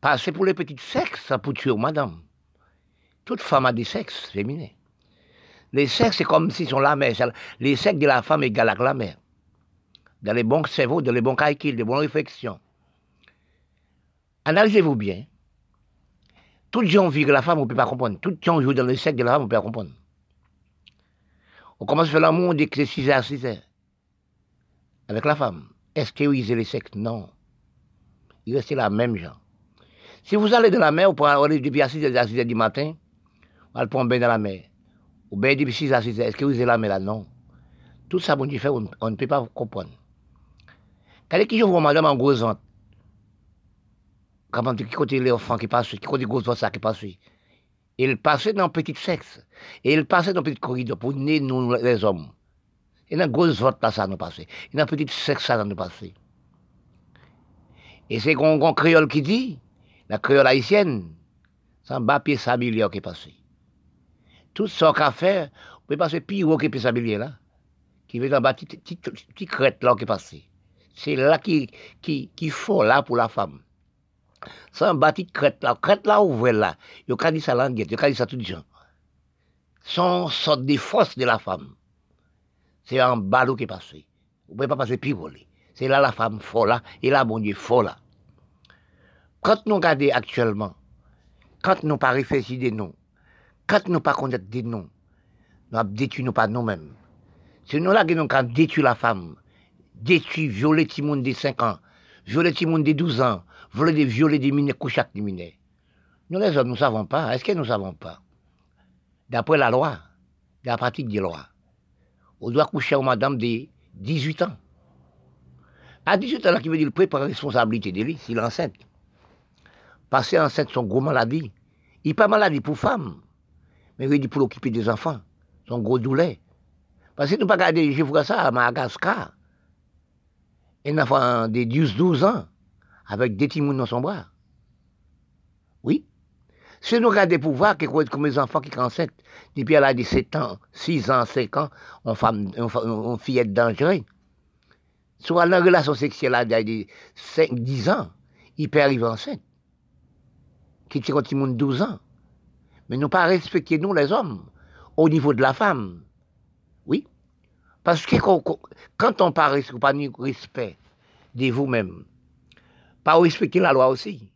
Pas pour les petites sexes, pour tuer madame. Toute femme a des sexes féminins. Les sexes, c'est comme si sont la mère. Les sexes de la femme égale à la mère. Dans les bons cerveaux, dans les bons calculs, des bonnes réflexions. Analysez-vous bien. Tout gens vivent la femme, on ne peut pas comprendre. Tout gens jouent dans les sexes de la femme, on ne peut pas comprendre. On commence à faire l'amour dès que c'est 6 à 6 heures. Avec la femme. Est-ce qu'ils les sexes Non? Il reste la même genre. Si vous allez dans la mer, vous pouvez aller depuis 6 h à 6 h du matin, vous allez prendre un bain dans la mer. Ou bien depuis 6 à 6 h Est-ce que vous êtes la mer là? Non. Tout ça, bon fait, on, ne peut pas comprendre. Quand je vois madame en gros ventre, comment qui côté les enfants qui passent, qui côté gros ça qui passe, il passait dans petit sexe. Et il passait dans petit corridor pour nous les hommes. Et dans gros ventre là ça nous passait. Et dans petit sexe ça nous passait. Et c'est un créole qui dit, la créole haïtienne, un bas pied sablier qui est passé. Tout ce qu'on fait, on peut passer pire que pied sablier là, qui veut dans bas petite crête là qui est passé. C'est là qui, qui, qui faut là pour la femme. Un bâti crête là, crête là ouvert là. Il y a dit ça languette, il y a dit ça tout le gens. Son sorte de force de la femme. C'est un ballot qui est passé. Vous pouvez pas passer pire C'est là la femme folle là, et là, mon Dieu, folle là. Quand nous regardons actuellement, quand nous pas réfléchir des noms, quand nous pas connaître des noms, nous avons détruit nous pas nous-mêmes. C'est nous là qui nous avons détruit la femme, détruit, violer les monde de 5 ans, violer les monde de 12 ans, violer, violer des mineurs, coucher des mineurs. Nous les hommes, nous ne savons pas. Est-ce que nous ne savons pas? D'après la loi, la pratique des lois, on doit coucher aux madame de 18 ans. À 18 ans, là, qui veut dire préparer la responsabilité de lui, s'il est enceinte passer enceinte son gros maladie. Il n'est pas maladie pour femme, mais il pour occuper des enfants, son gros douleur. Parce que nous pas garder, je vois ça à Madagascar, un enfant de 10-12 ans, avec des timons dans son bras. Oui. Si nous des pouvoirs, qui comme les enfants qui sont enceintes, depuis l'âge de 7 ans, 6 ans, 5 ans, on femme, on, fillette dangereuse. Soit la relation sexuelle à de 5, 10 ans, il peut arriver enceinte. Qui tire un 12 ans. Mais nous pas respecter, nous, les hommes, au niveau de la femme. Oui. Parce que quand on parle pas de respect de vous-même, pas respecter la loi aussi.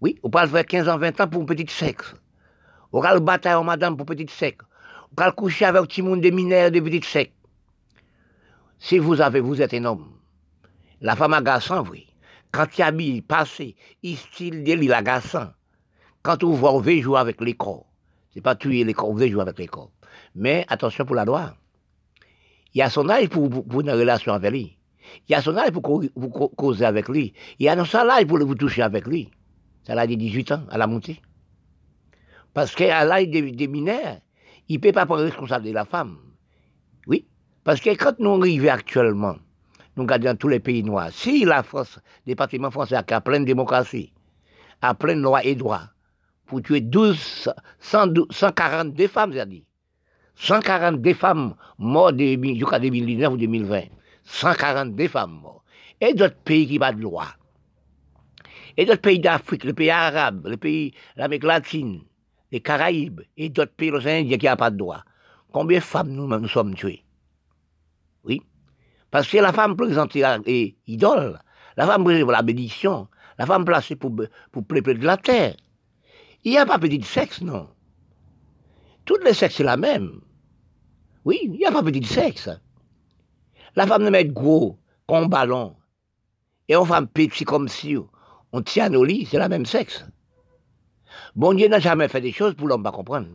Oui, on parle faire 15 ans, 20 ans pour un petit sexe. On va le bataille en madame pour un petit sexe. On va le coucher avec un petit monde de mineurs de petit sexe. Si vous avez, vous êtes un homme. La femme agaçant, oui. Quand il habille, passé, il style de agaçant. Quand on voit, on veut jouer avec les corps. C'est pas tuer les corps, on veut jouer avec les corps. Mais attention pour la loi. Il y a son âge pour, une relation avec lui. Il y a son âge pour, causer avec lui. Il y a son âge pour vous toucher avec lui. Ça l'âge de 18 ans, à la montée. Parce qu'à l'âge des, mineurs, il ne peut pas prendre responsable de la femme. Oui. Parce que quand nous arrivons actuellement, nous regardons tous les pays noirs, si la France, le département français a pleine démocratie, a pleine loi et droit, pour tuer 12, 142 femmes, j'ai dit, 142 femmes mortes jusqu'à 2019 ou 2020. 142 femmes mortes. Et d'autres pays qui n'ont pas de loi. Et d'autres pays d'Afrique, les pays arabes, les pays l'Amérique latine, les Caraïbes, et d'autres pays, les Indiens qui n'ont pas de droit. Combien de femmes nous, nous sommes tuées? Oui. Parce que la femme présentée est idole. La femme présentée pour la bénédiction. La femme placée pour, pour de la terre. Il n'y a pas petit sexe, non? Tous les sexes, c'est la même. Oui, il n'y a pas petit sexe. La femme ne met gros, comme ballon. Et on femme petit comme si on tient nos lits, c'est la même sexe. Bon Dieu n'a jamais fait des choses pour l'homme pas comprendre.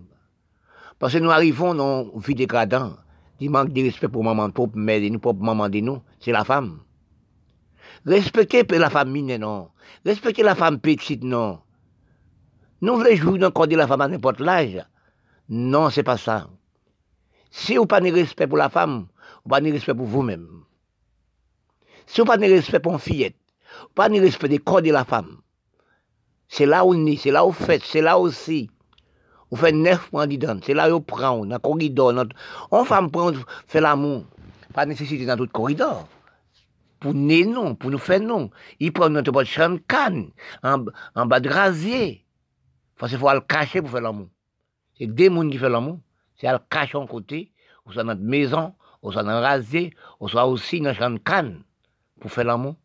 Parce que nous arrivons dans une vie dégradante, du manque de respect pour maman, pour mère, nous, pour maman de nous, c'est la femme. Respectez la femme non. Respectez la femme petite, non. Nous voulons jouer encore de la femme à n'importe l'âge. Non, c'est pas ça. Si vous pas de respect pour la femme, pas de respect pour vous-même. Si vous pas de respect pour une fillette, pas de respect des corps de la femme. C'est là où on est, c'est là où vous faites, c'est là aussi. Vous faites neuf mois dedans, c'est là où vous prenez, dans le corridor. Dans... On femme prend, fait l'amour. Pas nécessité dans tout le corridor. Pour nous, non, pour nous faire non. Il prend notre boîte de canne, en, en bas de rasier. Parce qu'il faut le cacher pour faire l'amour. C'est des gens qui font l'amour. C'est à le cacher en côté, ou soit dans notre maison, dans le rasier, ou soit aussi dans le de canne, pour faire l'amour,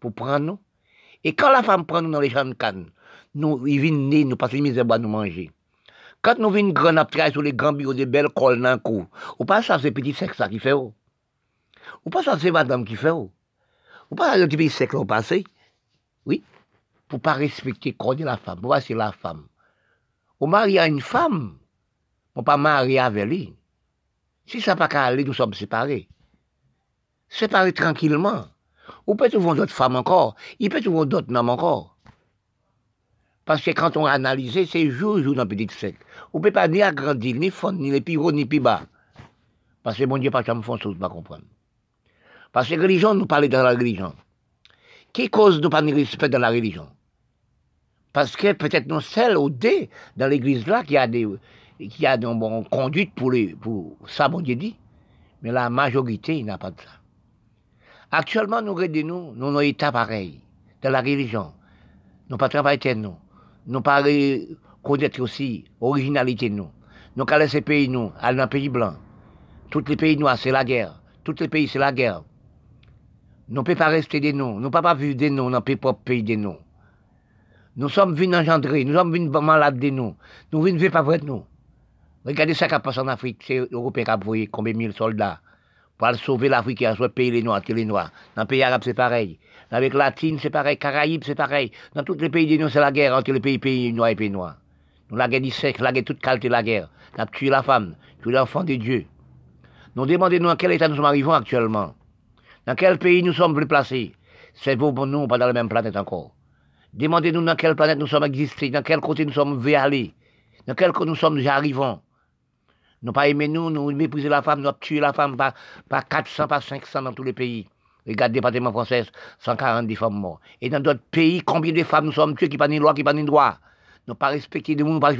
pour prendre nous. Et quand la femme prend nous dans les champs de canne, nous, ils viennent nez, nous passons les misères à nous manger. Quand nous venons grand après sur les grands bureaux, des belles cols dans le cou, ou pas ça, c'est petit sexe qui fait. Ou pas ça, c'est madame qui fait. Ou pas c'est petit sexe au passé. Oui pour pas respecter le corps de la femme. Pour c'est la femme. On marie à une femme, on pas marier avec lui. Si ça pas qu'à aller, nous sommes séparés. Séparés tranquillement. Ou peut trouver d'autres femmes encore. Il peut trouver d'autres hommes encore. Parce que quand on analyse, c'est jour jour dans petit sec. On ne peut pas ni agrandir, ni fondre, ni les plus haut, ni plus bas. Parce que mon Dieu, pas me font chose, pas comprendre. Parce que religion, nous parlons dans la religion. Qui cause de pas de respect dans la religion? Parce que peut-être nous seuls ou deux dans l'église là qui a des qui a une bonne conduite pour, les, pour ça, bon Dieu dit. Mais la majorité n'a pas de ça. Actuellement, nous regardons, nous, nous, état pareil, dans la religion. Nous pas travailler nous. Nous pas connaître aussi l'originalité nous. Nous pas laisser pays nous, aller dans pays blanc. Tous les pays noirs, c'est la guerre. Tous les pays, c'est la guerre. Nous ne pouvons pas rester des noms. Nous ne pouvons pas vivre des noms dans le propre pays des noms. Nous sommes venus engendrer, nous sommes venus malades des noms. Nous ne vivons pas vrai de nous. Regardez ce qui passe en Afrique. C'est l'Européen qui a envoyé combien de soldats pour sauver l'Afrique et soit payer les Noirs, les Noirs. Dans le pays arabe, c'est pareil. Dans la latine, c'est pareil. Caraïbes, c'est pareil. Dans tous les pays des noms, c'est la guerre entre les pays, pays noirs et pays noirs. Nous, la guerre du sexe, la guerre toute qualité de la guerre. Nous avons tué la femme, tué l'enfant de Dieu. Nous demandons-nous à quel état nous sommes arrivés actuellement. Dans quel pays nous sommes placés C'est pour nous, pas dans la même planète encore. Demandez-nous dans quelle planète nous sommes existés, dans quel côté nous sommes aller, dans quel côté nous sommes arrivants. Nous pas aimé nous, nous mépriser la femme, nous tué la femme par, par 400, par 500 dans tous les pays. Regarde le département français, 140 femmes mortes. Et dans d'autres pays, combien de femmes nous sommes tuées qui n'ont pas de loi, qui n'ont pas de droit? Nous pas respecté de monde, pas